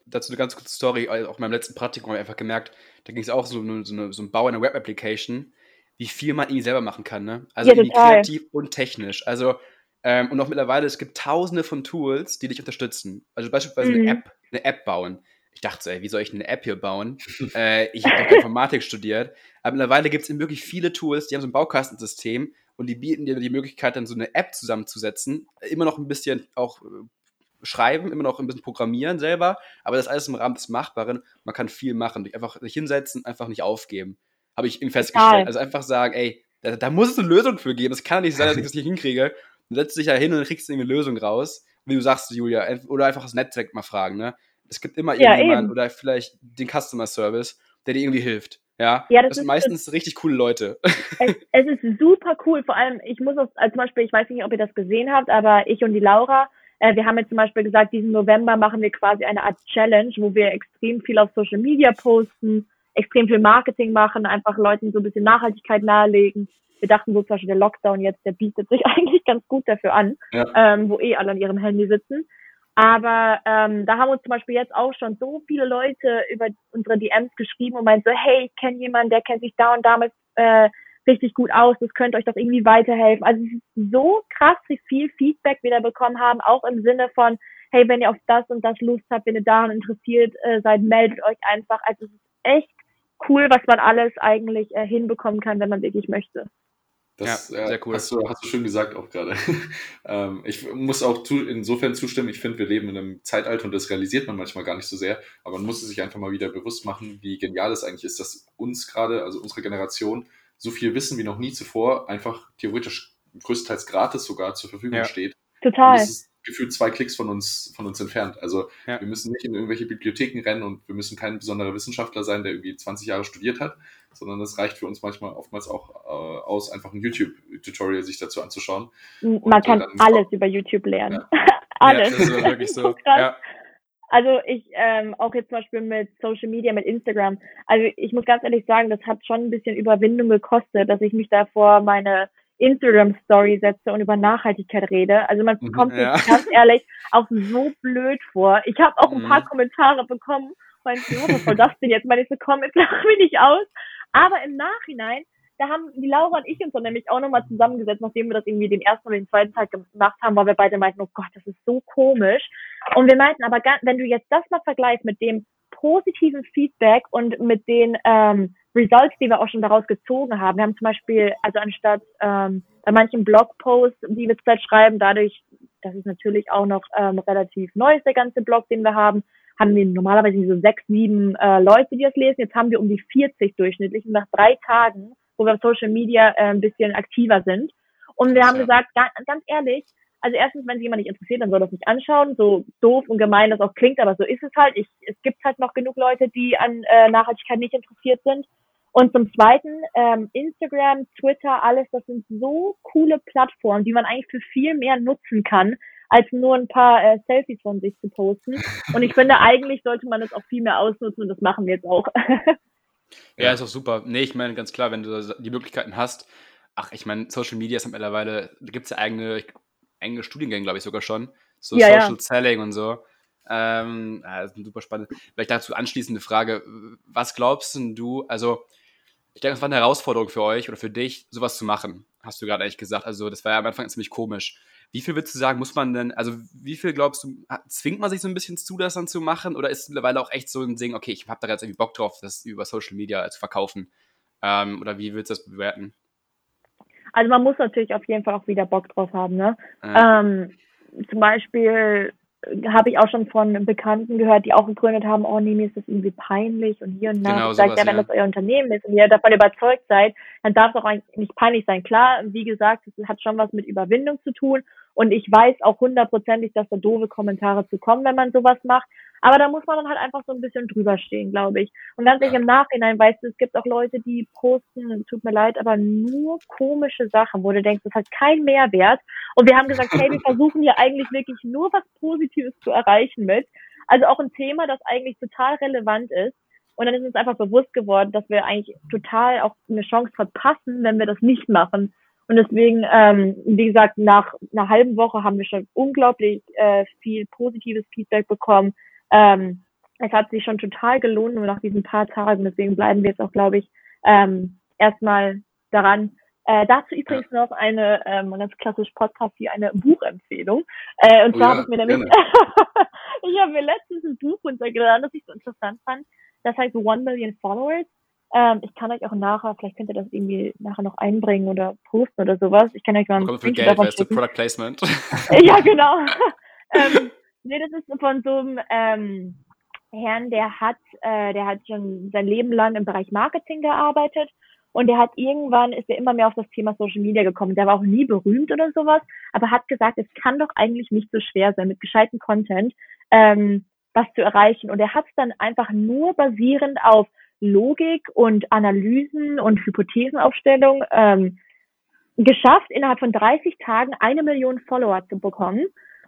Dazu eine ganz kurze Story. Auch in meinem letzten Praktikum habe ich einfach gemerkt, da ging es auch so, so, eine, so ein Bau einer Web-Application, wie viel man irgendwie selber machen kann. Ne? Also ja, kreativ und technisch. Also, ähm, und auch mittlerweile, es gibt tausende von Tools, die dich unterstützen. Also beispielsweise mhm. eine App, eine App bauen ich dachte so, ey, wie soll ich eine App hier bauen? (laughs) äh, ich habe doch Informatik studiert. Aber mittlerweile gibt es wirklich viele Tools, die haben so ein Baukastensystem und die bieten dir die Möglichkeit, dann so eine App zusammenzusetzen. Immer noch ein bisschen auch äh, schreiben, immer noch ein bisschen programmieren selber, aber das ist alles im Rahmen des Machbaren. Man kann viel machen. Einfach sich hinsetzen, einfach nicht aufgeben. Habe ich irgendwie festgestellt. Also einfach sagen, ey, da, da, muss es eine Lösung für geben. Es kann nicht sein, dass ich das nicht hinkriege. Dann setzt dich ja hin und kriegst eine Lösung raus. Wie du sagst, Julia, oder einfach das Netzwerk mal fragen, ne? Es gibt immer Ja, eben. oder vielleicht den Customer Service, der dir irgendwie hilft. Ja, Ja, das das sind ist- meistens richtig coole Leute. (laughs) es, es ist super cool. Vor allem, ich muss auch, also zum Beispiel, ich weiß nicht, ob ihr das gesehen habt, aber ich und die Laura, äh, wir haben jetzt zum Beispiel gesagt, diesen November machen wir quasi eine Art Challenge, wo wir extrem viel auf Social Media posten, extrem viel Marketing machen, einfach Leuten so ein bisschen Nachhaltigkeit nahelegen. Wir dachten so zum Beispiel der Lockdown jetzt, der bietet sich (laughs) eigentlich ganz gut dafür an, Ja. ähm, wo eh alle an ihrem Handy sitzen. Aber ähm, da haben uns zum Beispiel jetzt auch schon so viele Leute über unsere DMs geschrieben und meint so, hey, ich kenne jemanden, der kennt sich da und damit äh, richtig gut aus, das könnte euch doch irgendwie weiterhelfen. Also es ist so krass, wie viel Feedback wir da bekommen haben, auch im Sinne von, hey, wenn ihr auf das und das Lust habt, wenn ihr daran interessiert äh, seid, meldet euch einfach. Also es ist echt cool, was man alles eigentlich äh, hinbekommen kann, wenn man wirklich möchte. Das Ja, sehr cool. hast, du, hast du schön gesagt auch gerade. (laughs) ähm, ich muss auch zu, insofern zustimmen, ich finde, wir leben in einem Zeitalter und das realisiert man manchmal gar nicht so sehr, aber man muss es sich einfach mal wieder bewusst machen, wie genial es eigentlich ist, dass uns gerade, also unsere Generation, so viel Wissen wie noch nie zuvor einfach theoretisch größtenteils gratis sogar zur Verfügung Ja. steht. Total. Und das ist gefühlt zwei Klicks von uns, von uns entfernt. Also Ja. wir müssen nicht in irgendwelche Bibliotheken rennen und wir müssen kein besonderer Wissenschaftler sein, der irgendwie 20 Jahre studiert hat, sondern es reicht für uns manchmal oftmals auch äh, aus, einfach ein YouTube-Tutorial sich dazu anzuschauen. Man Und, kann dann- alles über YouTube lernen. Ja, (laughs) alles. das ist wirklich so. (laughs) Ja. Also ich, ähm, auch jetzt zum Beispiel mit Social Media, mit Instagram. Also ich muss ganz ehrlich sagen, das hat schon ein bisschen Überwindung gekostet, dass ich mich da vor meine Instagram-Story setze und über Nachhaltigkeit rede. Also man Mhm, kommt sich ja. ganz ehrlich auch so blöd vor. Ich habe auch ein Mhm. paar Kommentare bekommen, meinte, oh, was soll das denn jetzt? Meine ich so, komm, jetzt lach mich nicht aus. Aber im Nachhinein, da haben die Laura und ich uns dann nämlich auch nochmal zusammengesetzt, nachdem wir das irgendwie den ersten oder den zweiten Tag gemacht haben, weil wir beide meinten, oh Gott, das ist so komisch. Und wir meinten aber, wenn du jetzt das mal vergleichst mit dem positiven Feedback und mit den ähm, Results, die wir auch schon daraus gezogen haben. Wir haben zum Beispiel, also anstatt ähm, bei manchen Blogposts, die wir zurzeit schreiben, dadurch, dass es natürlich auch noch ähm, relativ neu ist, der ganze Blog, den wir haben, haben wir normalerweise so sechs, sieben äh, Leute, die das lesen. Jetzt haben wir um die 40 durchschnittlich und nach drei Tagen, wo wir auf Social Media äh, ein bisschen aktiver sind. Und wir haben Ja. gesagt, ga, ganz ehrlich, also erstens, wenn sich jemand nicht interessiert, dann soll das nicht anschauen. So doof und gemein das auch klingt, aber so ist es halt. Ich, es gibt halt noch genug Leute, die an äh, Nachhaltigkeit nicht interessiert sind. Und zum Zweiten, ähm, Instagram, Twitter, alles, das sind so coole Plattformen, die man eigentlich für viel mehr nutzen kann, als nur ein paar äh, Selfies von sich zu posten. Und ich finde, eigentlich sollte man das auch viel mehr ausnutzen und das machen wir jetzt auch. (laughs) Ja, ist auch super. Nee, ich meine, ganz klar, wenn du die Möglichkeiten hast, ach, ich meine, Social Media ist ja mittlerweile, da gibt es ja eigene, eigene Studiengänge, glaube ich, sogar schon. So Ja, ja. Social Selling und so. Ähm, ja, das ist super spannend. Vielleicht dazu anschließende Frage. Was glaubst denn du, also, ich denke, es war eine Herausforderung für euch oder für dich, sowas zu machen, hast du gerade eigentlich gesagt. Also, das war ja am Anfang ziemlich komisch. Wie viel würdest du sagen, muss man denn, also wie viel glaubst du, zwingt man sich so ein bisschen zu, das dann zu machen? Oder ist es mittlerweile auch echt so ein Ding, okay, ich habe da jetzt irgendwie Bock drauf, das über Social Media zu verkaufen? Ähm, oder wie willst du das bewerten? Also man muss natürlich auf jeden Fall auch wieder Bock drauf haben, ne? Äh, Ähm, zum Beispiel äh, habe ich auch schon von Bekannten gehört, die auch gegründet haben, oh nee, mir ist das irgendwie peinlich und hier und da. Genau, sage, sowas, ja, wenn ja. das euer Unternehmen ist und ihr davon überzeugt seid, dann darf es auch eigentlich nicht peinlich sein. Klar, wie gesagt, es hat schon was mit Überwindung zu tun und ich weiß auch hundertprozentig, dass da doofe Kommentare zu kommen, wenn man sowas macht. Aber da muss man dann halt einfach so ein bisschen drüber stehen, glaube ich. Und ganz ehrlich, im Nachhinein, weißt du, es gibt auch Leute, die posten, tut mir leid, aber nur komische Sachen, wo du denkst, das hat keinen Mehrwert. Und wir haben gesagt, hey, wir (laughs) versuchen hier eigentlich wirklich nur was Positives zu erreichen mit. Also auch ein Thema, das eigentlich total relevant ist. Und dann ist uns einfach bewusst geworden, dass wir eigentlich total auch eine Chance verpassen, wenn wir das nicht machen. Und deswegen, ähm, wie gesagt, nach einer halben Woche haben wir schon unglaublich äh, viel positives Feedback bekommen. Ähm, es hat sich schon total gelohnt, nur nach diesen paar Tagen. Deswegen bleiben wir jetzt auch, glaube ich, ähm, erstmal daran. Äh, dazu übrigens noch eine ähm, ganz klassisch Podcast wie eine Buchempfehlung. Äh, und Oh zwar ja, habe ich mir nämlich, (laughs) ich habe mir letztens ein Buch runtergeladen, das ich so interessant fand. Das heißt One Million Followers. Ähm, ich kann euch auch nachher, vielleicht könnt ihr das irgendwie nachher noch einbringen oder posten oder sowas. Ich kann euch mal ein Geld, davon weißt du, schicken. Product Placement. (laughs) ja, genau. (laughs) ähm, nee, das ist von so einem ähm, Herrn, der hat, äh, der hat schon sein Leben lang im Bereich Marketing gearbeitet und der hat irgendwann ist er immer mehr auf das Thema Social Media gekommen. Der war auch nie berühmt oder sowas, aber hat gesagt, es kann doch eigentlich nicht so schwer sein mit gescheitem Content. Ähm, was zu erreichen. Und er hat es dann einfach nur basierend auf Logik und Analysen und Hypothesenaufstellung ähm, geschafft, innerhalb von 30 Tagen eine Million Follower zu bekommen.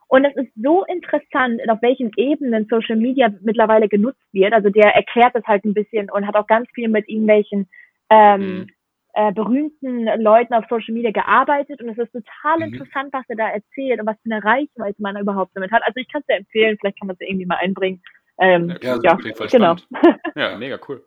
Und es ist so interessant, auf welchen Ebenen Social Media mittlerweile genutzt wird. Also der erklärt es halt ein bisschen und hat auch ganz viel mit irgendwelchen ähm, mhm. äh, berühmten Leuten auf Social Media gearbeitet. Und es ist total mhm. interessant, was er da erzählt und was für eine Reichweite man überhaupt damit hat. Also ich kann es dir empfehlen, vielleicht kann man es irgendwie mal einbringen. Ähm, ja, ja, ja genau. (laughs) Ja, mega cool.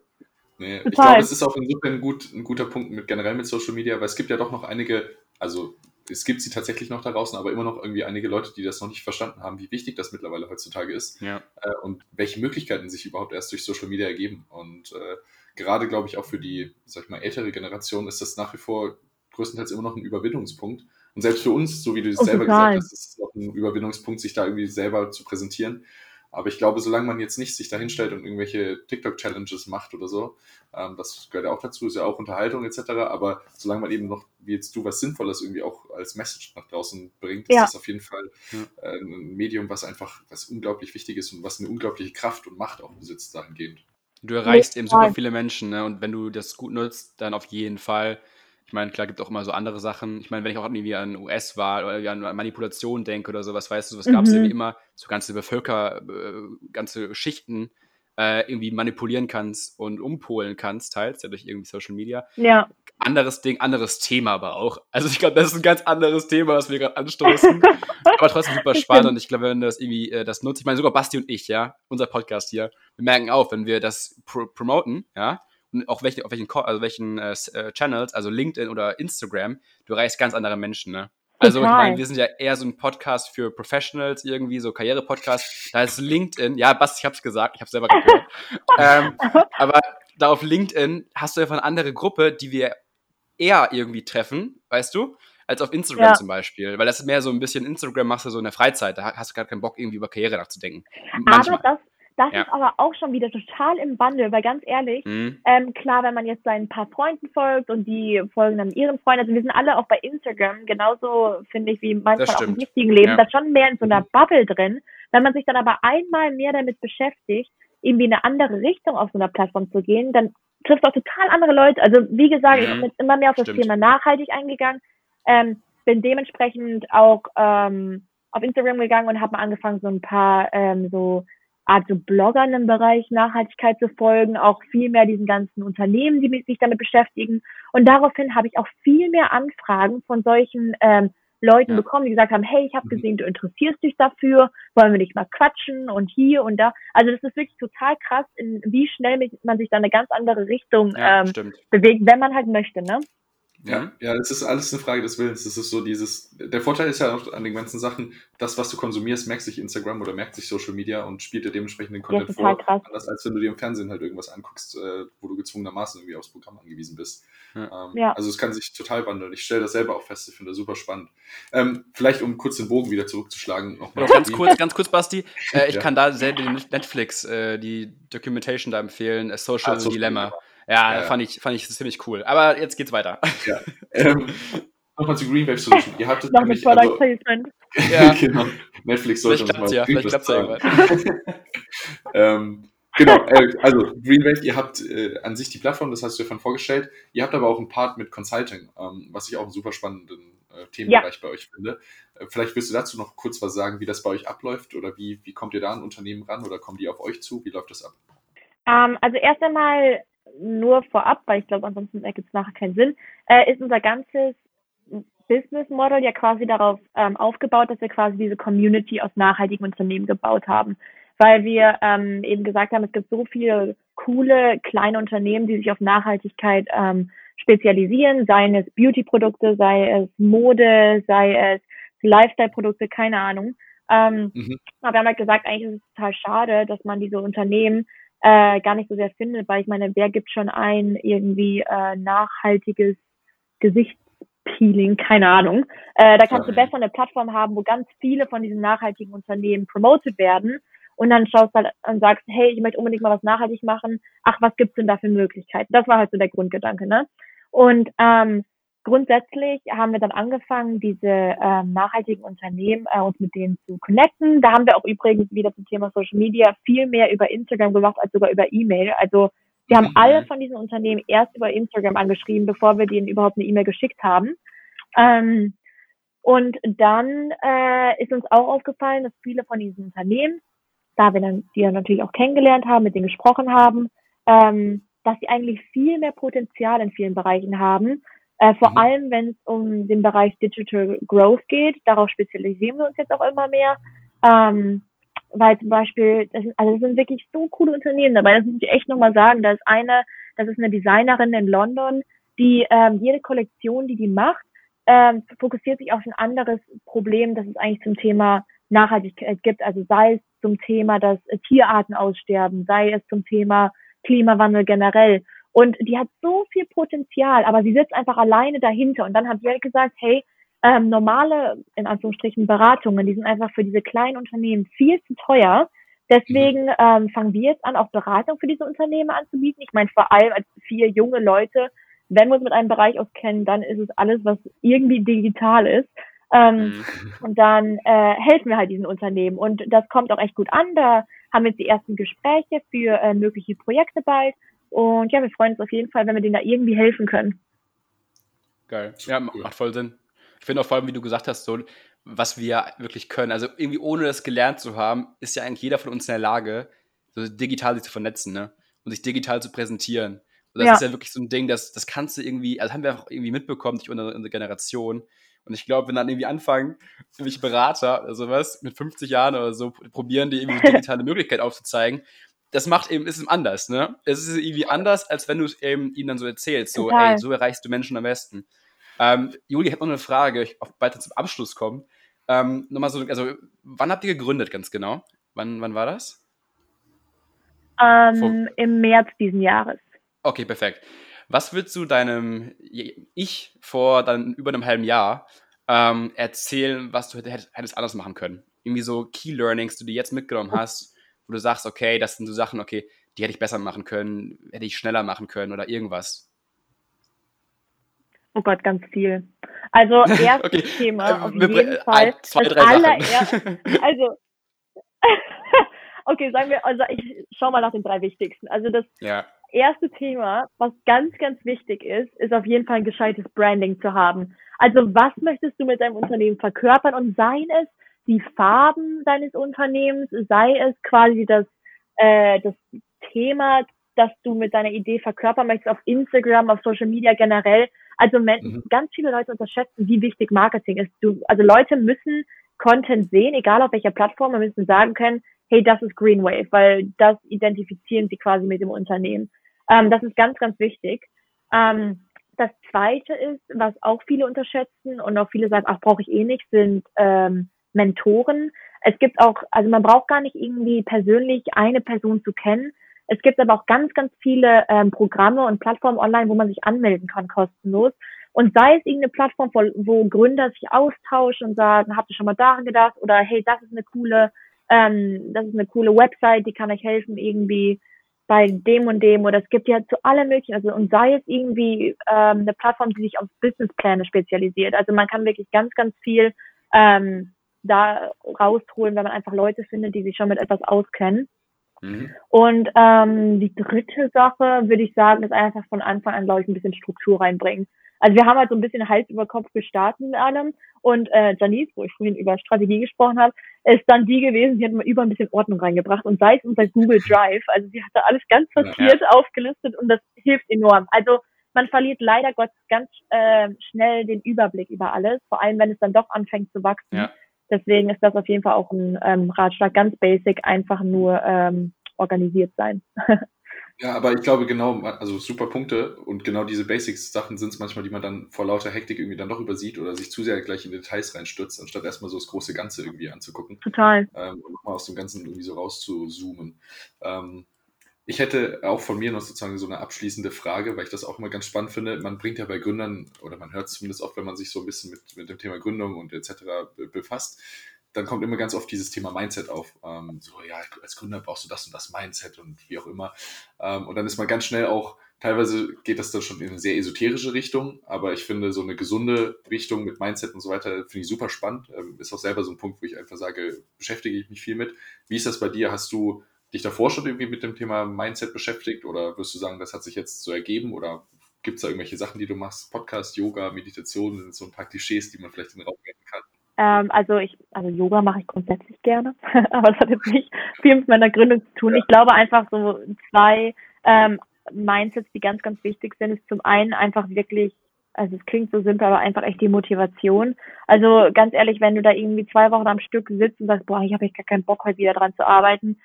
Nee, ich glaube, es ist auch insofern gut, ein guter Punkt mit generell mit Social Media, weil es gibt ja doch noch einige, also es gibt sie tatsächlich noch da draußen, aber immer noch irgendwie einige Leute, die das noch nicht verstanden haben, wie wichtig das mittlerweile heutzutage ist ja. äh, und welche Möglichkeiten sich überhaupt erst durch Social Media ergeben. Und äh, gerade, glaube ich, auch für die, sag ich mal, ältere Generation ist das nach wie vor größtenteils immer noch ein Überwindungspunkt. Und selbst für uns, so wie du es oh, selber total. gesagt hast, ist es auch ein Überwindungspunkt, sich da irgendwie selber zu präsentieren. Aber ich glaube, solange man jetzt nicht sich da hinstellt und irgendwelche TikTok-Challenges macht oder so, ähm, das gehört ja auch dazu, ist ja auch Unterhaltung etc. Aber solange man eben noch, wie jetzt du, was Sinnvolles irgendwie auch als Message nach draußen bringt, ja. ist das auf jeden Fall äh, ein Medium, was einfach, was unglaublich wichtig ist und was eine unglaubliche Kraft und Macht auch besitzt dahingehend. Du erreichst eben super viele Menschen, ne? Und wenn du das gut nutzt, dann auf jeden Fall ich meine, klar gibt es auch immer so andere Sachen. Ich meine, wenn ich auch irgendwie an US-Wahl oder an Manipulation denke oder sowas, weißt du, was gab es mhm. irgendwie immer, so ganze Bevölker, äh, ganze Schichten äh, irgendwie manipulieren kannst und umpolen kannst, teils ja durch irgendwie Social Media. Ja. Anderes Ding, anderes Thema aber auch. Also ich glaube, das ist ein ganz anderes Thema, was wir gerade anstoßen. (laughs) aber trotzdem super spannend und ich glaube, wenn das irgendwie äh, das nutzt, ich meine, sogar Basti und ich, ja, unser Podcast hier, wir merken auch, wenn wir das pro promoten, ja, auch welche, auf welchen, also welchen äh, äh, Channels, also LinkedIn oder Instagram, du erreichst ganz andere Menschen, ne? Also ich meine, wir sind ja eher so ein Podcast für Professionals irgendwie, so Karriere-Podcast. Da ist LinkedIn, ja, Basti, ich hab's gesagt, ich hab's selber gehört. (laughs) ähm, aber da auf LinkedIn hast du einfach eine andere Gruppe, die wir eher irgendwie treffen, weißt du, als auf Instagram ja. zum Beispiel. Weil das ist mehr so ein bisschen Instagram machst du so in der Freizeit, da hast du gar keinen Bock, irgendwie über Karriere nachzudenken. Manchmal. Aber das, das ja. ist aber auch schon wieder total im Wandel, weil ganz ehrlich, mhm. ähm, klar, wenn man jetzt seinen paar Freunden folgt und die folgen dann ihren Freunden, also wir sind alle auch bei Instagram, genauso finde ich wie manchmal auch im richtigen Leben, ja. da schon mehr in so einer Bubble drin. Wenn man sich dann aber einmal mehr damit beschäftigt, irgendwie in eine andere Richtung auf so einer Plattform zu gehen, dann trifft auch total andere Leute. Also wie gesagt, mhm. ich bin jetzt immer mehr auf das Stimmt. Thema nachhaltig eingegangen, ähm, bin dementsprechend auch ähm, auf Instagram gegangen und habe mal angefangen, so ein paar ähm, so Art so Bloggern im Bereich Nachhaltigkeit zu folgen, auch viel mehr diesen ganzen Unternehmen, die sich damit beschäftigen. Und daraufhin habe ich auch viel mehr Anfragen von solchen ähm, Leuten ja. bekommen, die gesagt haben, hey, ich habe mhm. gesehen, du interessierst dich dafür, wollen wir nicht mal quatschen und hier und da. Also das ist wirklich total krass, in wie schnell man sich da eine ganz andere Richtung ja, ähm, bewegt, wenn man halt möchte, ne? Ja, mhm. ja, das ist alles eine Frage des Willens. Das ist so dieses, der Vorteil ist ja auch an den ganzen Sachen, das, was du konsumierst, merkt sich Instagram oder merkt sich Social Media und spielt dir dementsprechend den Content ja, vor. Krass. Anders als wenn du dir im Fernsehen halt irgendwas anguckst, äh, wo du gezwungenermaßen irgendwie aufs Programm angewiesen bist. Ja. Ähm, ja. Also es kann sich total wandeln. Ich stelle das selber auch fest, ich finde das super spannend. Ähm, vielleicht, um kurz den Bogen wieder zurückzuschlagen. Noch mal ganz kurz, ganz kurz, Basti. Äh, ich kann da selber Netflix, äh, die Documentation da empfehlen, A Social ah, Dilemma. Dilemma. Ja, ja, Fand, ich, fand ich ziemlich cool. Aber jetzt geht's weiter. Ja. (laughs) Ähm, Nochmal zu Green Wave Solution. Ihr habt es noch mit Product also, Placement. (laughs) Ja, genau. Netflix sollte vielleicht uns mal ja, vielleicht klappt's ja (laughs) ähm, genau, äh, also Green Wave, ihr habt äh, an sich die Plattform, das hast du dir von vorgestellt. Ihr habt aber auch einen Part mit Consulting, ähm, was ich auch einen super spannenden äh, Themenbereich ja. bei euch finde. Äh, vielleicht willst du dazu noch kurz was sagen, wie das bei euch abläuft oder wie, wie kommt ihr da an Unternehmen ran oder kommen die auf euch zu? Wie läuft das ab? Um, ähm, also erst einmal nur vorab, weil ich glaube, ansonsten ergibt es nachher keinen Sinn, äh, ist unser ganzes Business Model ja quasi darauf ähm, aufgebaut, dass wir quasi diese Community aus nachhaltigen Unternehmen gebaut haben. Weil wir ähm, eben gesagt haben, es gibt so viele coole kleine Unternehmen, die sich auf Nachhaltigkeit ähm, spezialisieren, sei es Beauty-Produkte, sei es Mode, sei es Lifestyle-Produkte, keine Ahnung. Ähm, mhm. Aber wir haben halt gesagt, eigentlich ist es total schade, dass man diese Unternehmen äh, gar nicht so sehr findet, weil ich meine, wer gibt schon ein irgendwie äh, nachhaltiges Gesichtspeeling, keine Ahnung. Äh, da kannst du besser eine Plattform haben, wo ganz viele von diesen nachhaltigen Unternehmen promoted werden und dann schaust halt und sagst, hey, ich möchte unbedingt mal was nachhaltig machen. Ach, was gibt's denn da für Möglichkeiten? Das war halt so der Grundgedanke, ne? Und ähm, grundsätzlich haben wir dann angefangen, diese ähm, nachhaltigen Unternehmen äh, uns mit denen zu connecten. Da haben wir auch übrigens wieder zum Thema Social Media viel mehr über Instagram gemacht als sogar über E-Mail. Also wir haben mhm. alle von diesen Unternehmen erst über Instagram angeschrieben, bevor wir denen überhaupt eine E-Mail geschickt haben. Ähm, und dann äh, ist uns auch aufgefallen, dass viele von diesen Unternehmen, da wir dann die dann natürlich auch kennengelernt haben, mit denen gesprochen haben, ähm, dass sie eigentlich viel mehr Potenzial in vielen Bereichen haben. Äh, vor mhm. allem, wenn es um den Bereich Digital Growth geht. Darauf spezialisieren wir uns jetzt auch immer mehr. Ähm, weil zum Beispiel, das sind, also das sind wirklich so coole Unternehmen dabei. Das muss ich echt nochmal sagen. Da ist eine, das ist eine Designerin in London, die ähm, jede Kollektion, die die macht, ähm, fokussiert sich auf ein anderes Problem, das es eigentlich zum Thema Nachhaltigkeit gibt. Also sei es zum Thema, dass Tierarten aussterben, sei es zum Thema Klimawandel generell. Und die hat so viel Potenzial, aber sie sitzt einfach alleine dahinter. Und dann hat halt gesagt, hey, ähm, normale, in Anführungsstrichen, Beratungen, die sind einfach für diese kleinen Unternehmen viel zu teuer. Deswegen mhm. ähm, fangen wir jetzt an, auch Beratung für diese Unternehmen anzubieten. Ich meine, vor allem als vier junge Leute, wenn wir uns mit einem Bereich auskennen, dann ist es alles, was irgendwie digital ist. Ähm, mhm. Und dann äh, helfen wir halt diesen Unternehmen. Und das kommt auch echt gut an. Da haben wir jetzt die ersten Gespräche für äh, mögliche Projekte bald. Und ja, wir freuen uns auf jeden Fall, wenn wir denen da irgendwie helfen können. Geil. Ja, macht voll Sinn. Ich finde auch vor allem, wie du gesagt hast, so, was wir wirklich können. Also irgendwie ohne das gelernt zu haben, ist ja eigentlich jeder von uns in der Lage, so digital sich zu vernetzen, ne? Und sich digital zu präsentieren. Und das ja. ist ja wirklich so ein Ding, das, das kannst du irgendwie, also haben wir auch irgendwie mitbekommen durch unsere, unsere Generation. Und ich glaube, wenn dann irgendwie anfangen, irgendwelche Berater oder sowas mit 50 Jahren oder so, probieren die irgendwie eine (laughs) digitale Möglichkeit aufzuzeigen, das macht eben, ist es anders, ne? Es ist irgendwie anders, als wenn du es eben ihnen dann so erzählst, so, Total. ey, so erreichst du Menschen am besten. Ähm, Juli, ich habe noch eine Frage, ich auch weiter zum Abschluss kommen. Ähm, nochmal so, also, wann habt ihr gegründet ganz genau? Wann, wann war das? Ähm, Im März diesen Jahres. Okay, perfekt. Was würdest du deinem Ich vor dann über einem halben Jahr ähm, erzählen, was du hättest, hättest anders machen können? Irgendwie so Key Learnings, die du jetzt mitgenommen hast, wo du sagst, okay, das sind so Sachen, okay, die hätte ich besser machen können, hätte ich schneller machen können oder irgendwas. Oh Gott, ganz viel. Also (laughs) erstes okay. Thema äh, auf jeden Fall. Ein, zwei, drei Sachen. also (laughs) okay, sagen wir, also ich schau mal nach den drei wichtigsten. Also das ja. erste Thema, was ganz, ganz wichtig ist, ist auf jeden Fall ein gescheites Branding zu haben. Also was möchtest du mit deinem Unternehmen verkörpern und seien es die Farben deines Unternehmens, sei es quasi das, äh, das Thema, das du mit deiner Idee verkörpern möchtest auf Instagram, auf Social Media generell. Also mhm. ganz viele Leute unterschätzen, wie wichtig Marketing ist. Du, also Leute müssen Content sehen, egal auf welcher Plattform, und müssen sagen können, hey, das ist Greenwave, weil das identifizieren sie quasi mit dem Unternehmen. Ähm, das ist ganz, ganz wichtig. Ähm, das zweite ist, was auch viele unterschätzen und auch viele sagen, ach, brauche ich eh nicht, sind ähm, Mentoren. Es gibt auch, also man braucht gar nicht irgendwie persönlich eine Person zu kennen. Es gibt aber auch ganz, ganz viele ähm, Programme und Plattformen online, wo man sich anmelden kann, kostenlos. Und sei es irgendeine Plattform, wo, wo Gründer sich austauschen und sagen, habt ihr schon mal daran gedacht? Oder hey, das ist eine coole, ähm, das ist eine coole Website, die kann euch helfen, irgendwie bei dem und dem. Oder es gibt ja zu allem möglichen, also und sei es irgendwie ähm, eine Plattform, die sich auf Businesspläne spezialisiert. Also man kann wirklich ganz, ganz viel ähm, da rausholen, wenn man einfach Leute findet, die sich schon mit etwas auskennen. Mhm. Und ähm, die dritte Sache, würde ich sagen, ist einfach von Anfang an, glaube ich, ein bisschen Struktur reinbringen. Also wir haben halt so ein bisschen Hals über Kopf gestartet mit allem. Und äh, Janice, wo ich vorhin über Strategie gesprochen habe, ist dann die gewesen, die hat mal über ein bisschen Ordnung reingebracht. Und sei es unser Google Drive, also sie hat da alles ganz sortiert ja. aufgelistet und das hilft enorm. Also man verliert leider Gott ganz äh, schnell den Überblick über alles, vor allem wenn es dann doch anfängt zu wachsen. Ja. Deswegen ist das auf jeden Fall auch ein ähm, Ratschlag, ganz basic, einfach nur ähm, organisiert sein. (laughs) ja, aber ich glaube genau, also super Punkte und genau diese Basics-Sachen sind es manchmal, die man dann vor lauter Hektik irgendwie dann doch übersieht oder sich zu sehr gleich in Details reinstürzt, anstatt erstmal so das große Ganze irgendwie anzugucken. Total. Ähm, und nochmal aus dem Ganzen irgendwie so rauszuzoomen. Ähm, ich hätte auch von mir noch sozusagen so eine abschließende Frage, weil ich das auch immer ganz spannend finde. Man bringt ja bei Gründern, oder man hört es zumindest oft, wenn man sich so ein bisschen mit, mit dem Thema Gründung und etc. befasst, dann kommt immer ganz oft dieses Thema Mindset auf. Ähm, so, ja, als Gründer brauchst du das und das Mindset und wie auch immer. Ähm, und dann ist man ganz schnell auch teilweise geht das dann schon in eine sehr esoterische Richtung, aber ich finde so eine gesunde Richtung mit Mindset und so weiter finde ich super spannend. Ähm, ist auch selber so ein Punkt, wo ich einfach sage, beschäftige ich mich viel mit. Wie ist das bei dir? Hast du dich davor schon irgendwie mit dem Thema Mindset beschäftigt oder wirst du sagen, das hat sich jetzt so ergeben oder gibt es da irgendwelche Sachen, die du machst? Podcast, Yoga, Meditation, sind so ein paar Klischees, die man vielleicht in den Raum geben kann? Ähm, also ich, also Yoga mache ich grundsätzlich gerne, (laughs) aber das hat jetzt nicht viel mit meiner Gründung zu tun. Ja. Ich glaube einfach so zwei ähm, Mindsets, die ganz, ganz wichtig sind, ist zum einen einfach wirklich, also es klingt so simpel, aber einfach echt die Motivation. Also ganz ehrlich, wenn du da irgendwie zwei Wochen am Stück sitzt und sagst, boah, ich habe echt gar keinen Bock heute wieder dran zu arbeiten,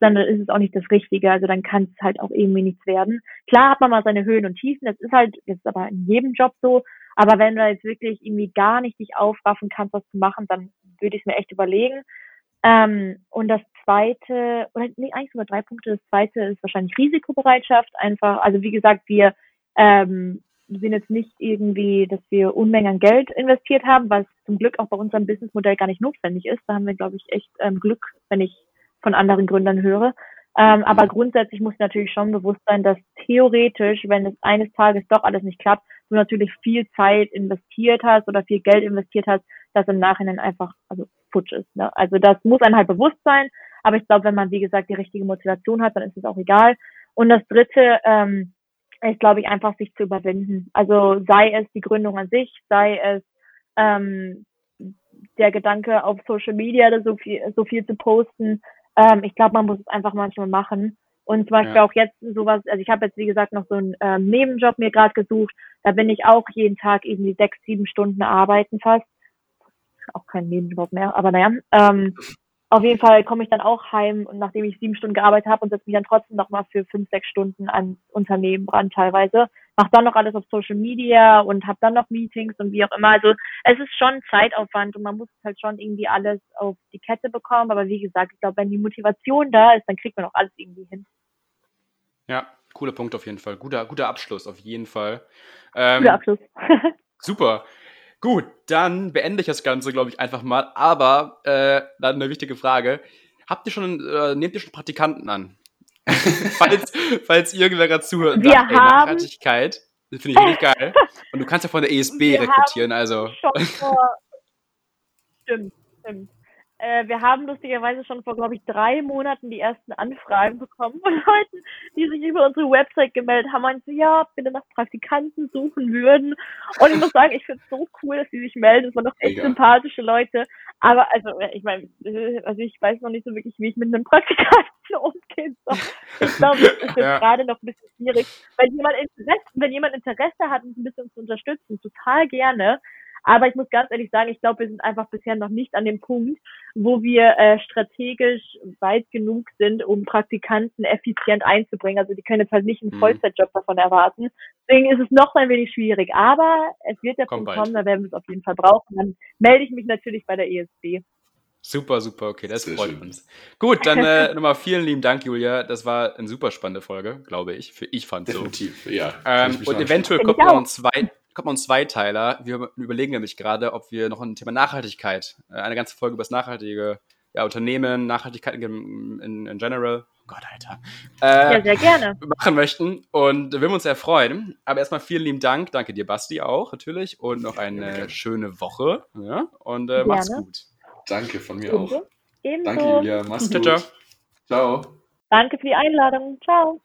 dann ist es auch nicht das Richtige. Also dann kann es halt auch irgendwie nichts werden. Klar hat man mal seine Höhen und Tiefen, das ist halt, das ist aber in jedem Job so. Aber wenn du jetzt wirklich irgendwie gar nicht dich aufraffen kannst, was zu machen, dann würde ich es mir echt überlegen. Ähm, und das zweite, oder nee, eigentlich sogar drei Punkte. Das zweite ist wahrscheinlich Risikobereitschaft. Einfach, also wie gesagt, wir ähm, sind jetzt nicht irgendwie, dass wir Unmengen an Geld investiert haben, was zum Glück auch bei unserem Businessmodell gar nicht notwendig ist. Da haben wir, glaube ich, echt ähm, Glück, wenn ich von anderen Gründern höre. Ähm, aber grundsätzlich muss natürlich schon bewusst sein, dass theoretisch, wenn es eines Tages doch alles nicht klappt, du natürlich viel Zeit investiert hast oder viel Geld investiert hast, das im Nachhinein einfach also futsch ist. Ne? Also das muss einem halt bewusst sein. Aber ich glaube, wenn man, wie gesagt, die richtige Motivation hat, dann ist es auch egal. Und das Dritte ähm, ist, glaube ich, einfach sich zu überwinden. Also sei es die Gründung an sich, sei es ähm, der Gedanke auf Social Media so viel, so viel zu posten, ähm, ich glaube, man muss es einfach manchmal machen. Und zum Beispiel ja. auch jetzt sowas, also ich habe jetzt wie gesagt noch so einen ähm, Nebenjob mir gerade gesucht. Da bin ich auch jeden Tag irgendwie sechs, sieben Stunden arbeiten fast. Auch kein Nebenjob mehr, aber naja. Ähm, auf jeden Fall komme ich dann auch heim und nachdem ich sieben Stunden gearbeitet habe und setze mich dann trotzdem noch mal für fünf, sechs Stunden ans Unternehmen ran teilweise. Mach dann noch alles auf Social Media und habe dann noch Meetings und wie auch immer. Also es ist schon Zeitaufwand und man muss halt schon irgendwie alles auf die Kette bekommen. Aber wie gesagt, ich glaube, wenn die Motivation da ist, dann kriegt man auch alles irgendwie hin. Ja, cooler Punkt auf jeden Fall. Guter, guter Abschluss auf jeden Fall. Ähm, guter Abschluss. (laughs) super. Gut, dann beende ich das Ganze, glaube ich, einfach mal. Aber äh, dann eine wichtige Frage. Habt ihr schon, äh, nehmt ihr schon Praktikanten an? (laughs) falls, falls irgendwer gerade zuhört und Wir sagt, ey, Nachhaltigkeit, das finde ich richtig geil. Und du kannst ja von der ESB rekrutieren, also. Vor... (laughs) Stimmt, stimmt. Äh, wir haben lustigerweise schon vor, glaube ich, drei Monaten die ersten Anfragen bekommen von (laughs) Leuten, die sich über unsere Website gemeldet haben und so, ja, bitte nach Praktikanten suchen würden. Und ich muss sagen, ich finde es so cool, dass sie sich melden. Es waren doch echt Mega. sympathische Leute. Aber also, ich meine, also ich weiß noch nicht so wirklich, wie ich mit einem Praktikanten (laughs) umgehen soll. Ich glaube, das ist ja. gerade noch ein bisschen schwierig. Wenn jemand Interesse, wenn jemand Interesse hat, uns ein bisschen zu unterstützen, total gerne. Aber ich muss ganz ehrlich sagen, ich glaube, wir sind einfach bisher noch nicht an dem Punkt, wo wir äh, strategisch weit genug sind, um Praktikanten effizient einzubringen. Also die können jetzt halt nicht einen mhm. Vollzeitjob davon erwarten. Deswegen ist es noch ein wenig schwierig. Aber es wird der Punkt kommen, da werden wir es auf jeden Fall brauchen. Dann melde ich mich natürlich bei der ESB. Super, super, okay, das Sehr freut schön. uns. Gut, dann (laughs) äh, nochmal vielen lieben Dank, Julia. Das war eine super spannende Folge, glaube ich. Für ich fand so. Definitiv, ja. Ähm, und eventuell kommt noch ein zwei, kommt noch ein Zweiteiler. Wir überlegen nämlich gerade, ob wir noch ein Thema Nachhaltigkeit, äh, eine ganze Folge über das nachhaltige ja, Unternehmen, Nachhaltigkeit in, in, in general, oh Gott, Alter, äh, ja, sehr gerne. machen möchten. Und würden uns sehr freuen. Aber erstmal vielen lieben Dank. Danke dir, Basti, auch natürlich. Und noch eine schöne Woche. Ja? Und äh, mach's gut. Danke von mir Ebenso. auch. Ebenso. Danke, Julia. Mach's gut. Ciao, ciao. Danke für die Einladung. Ciao.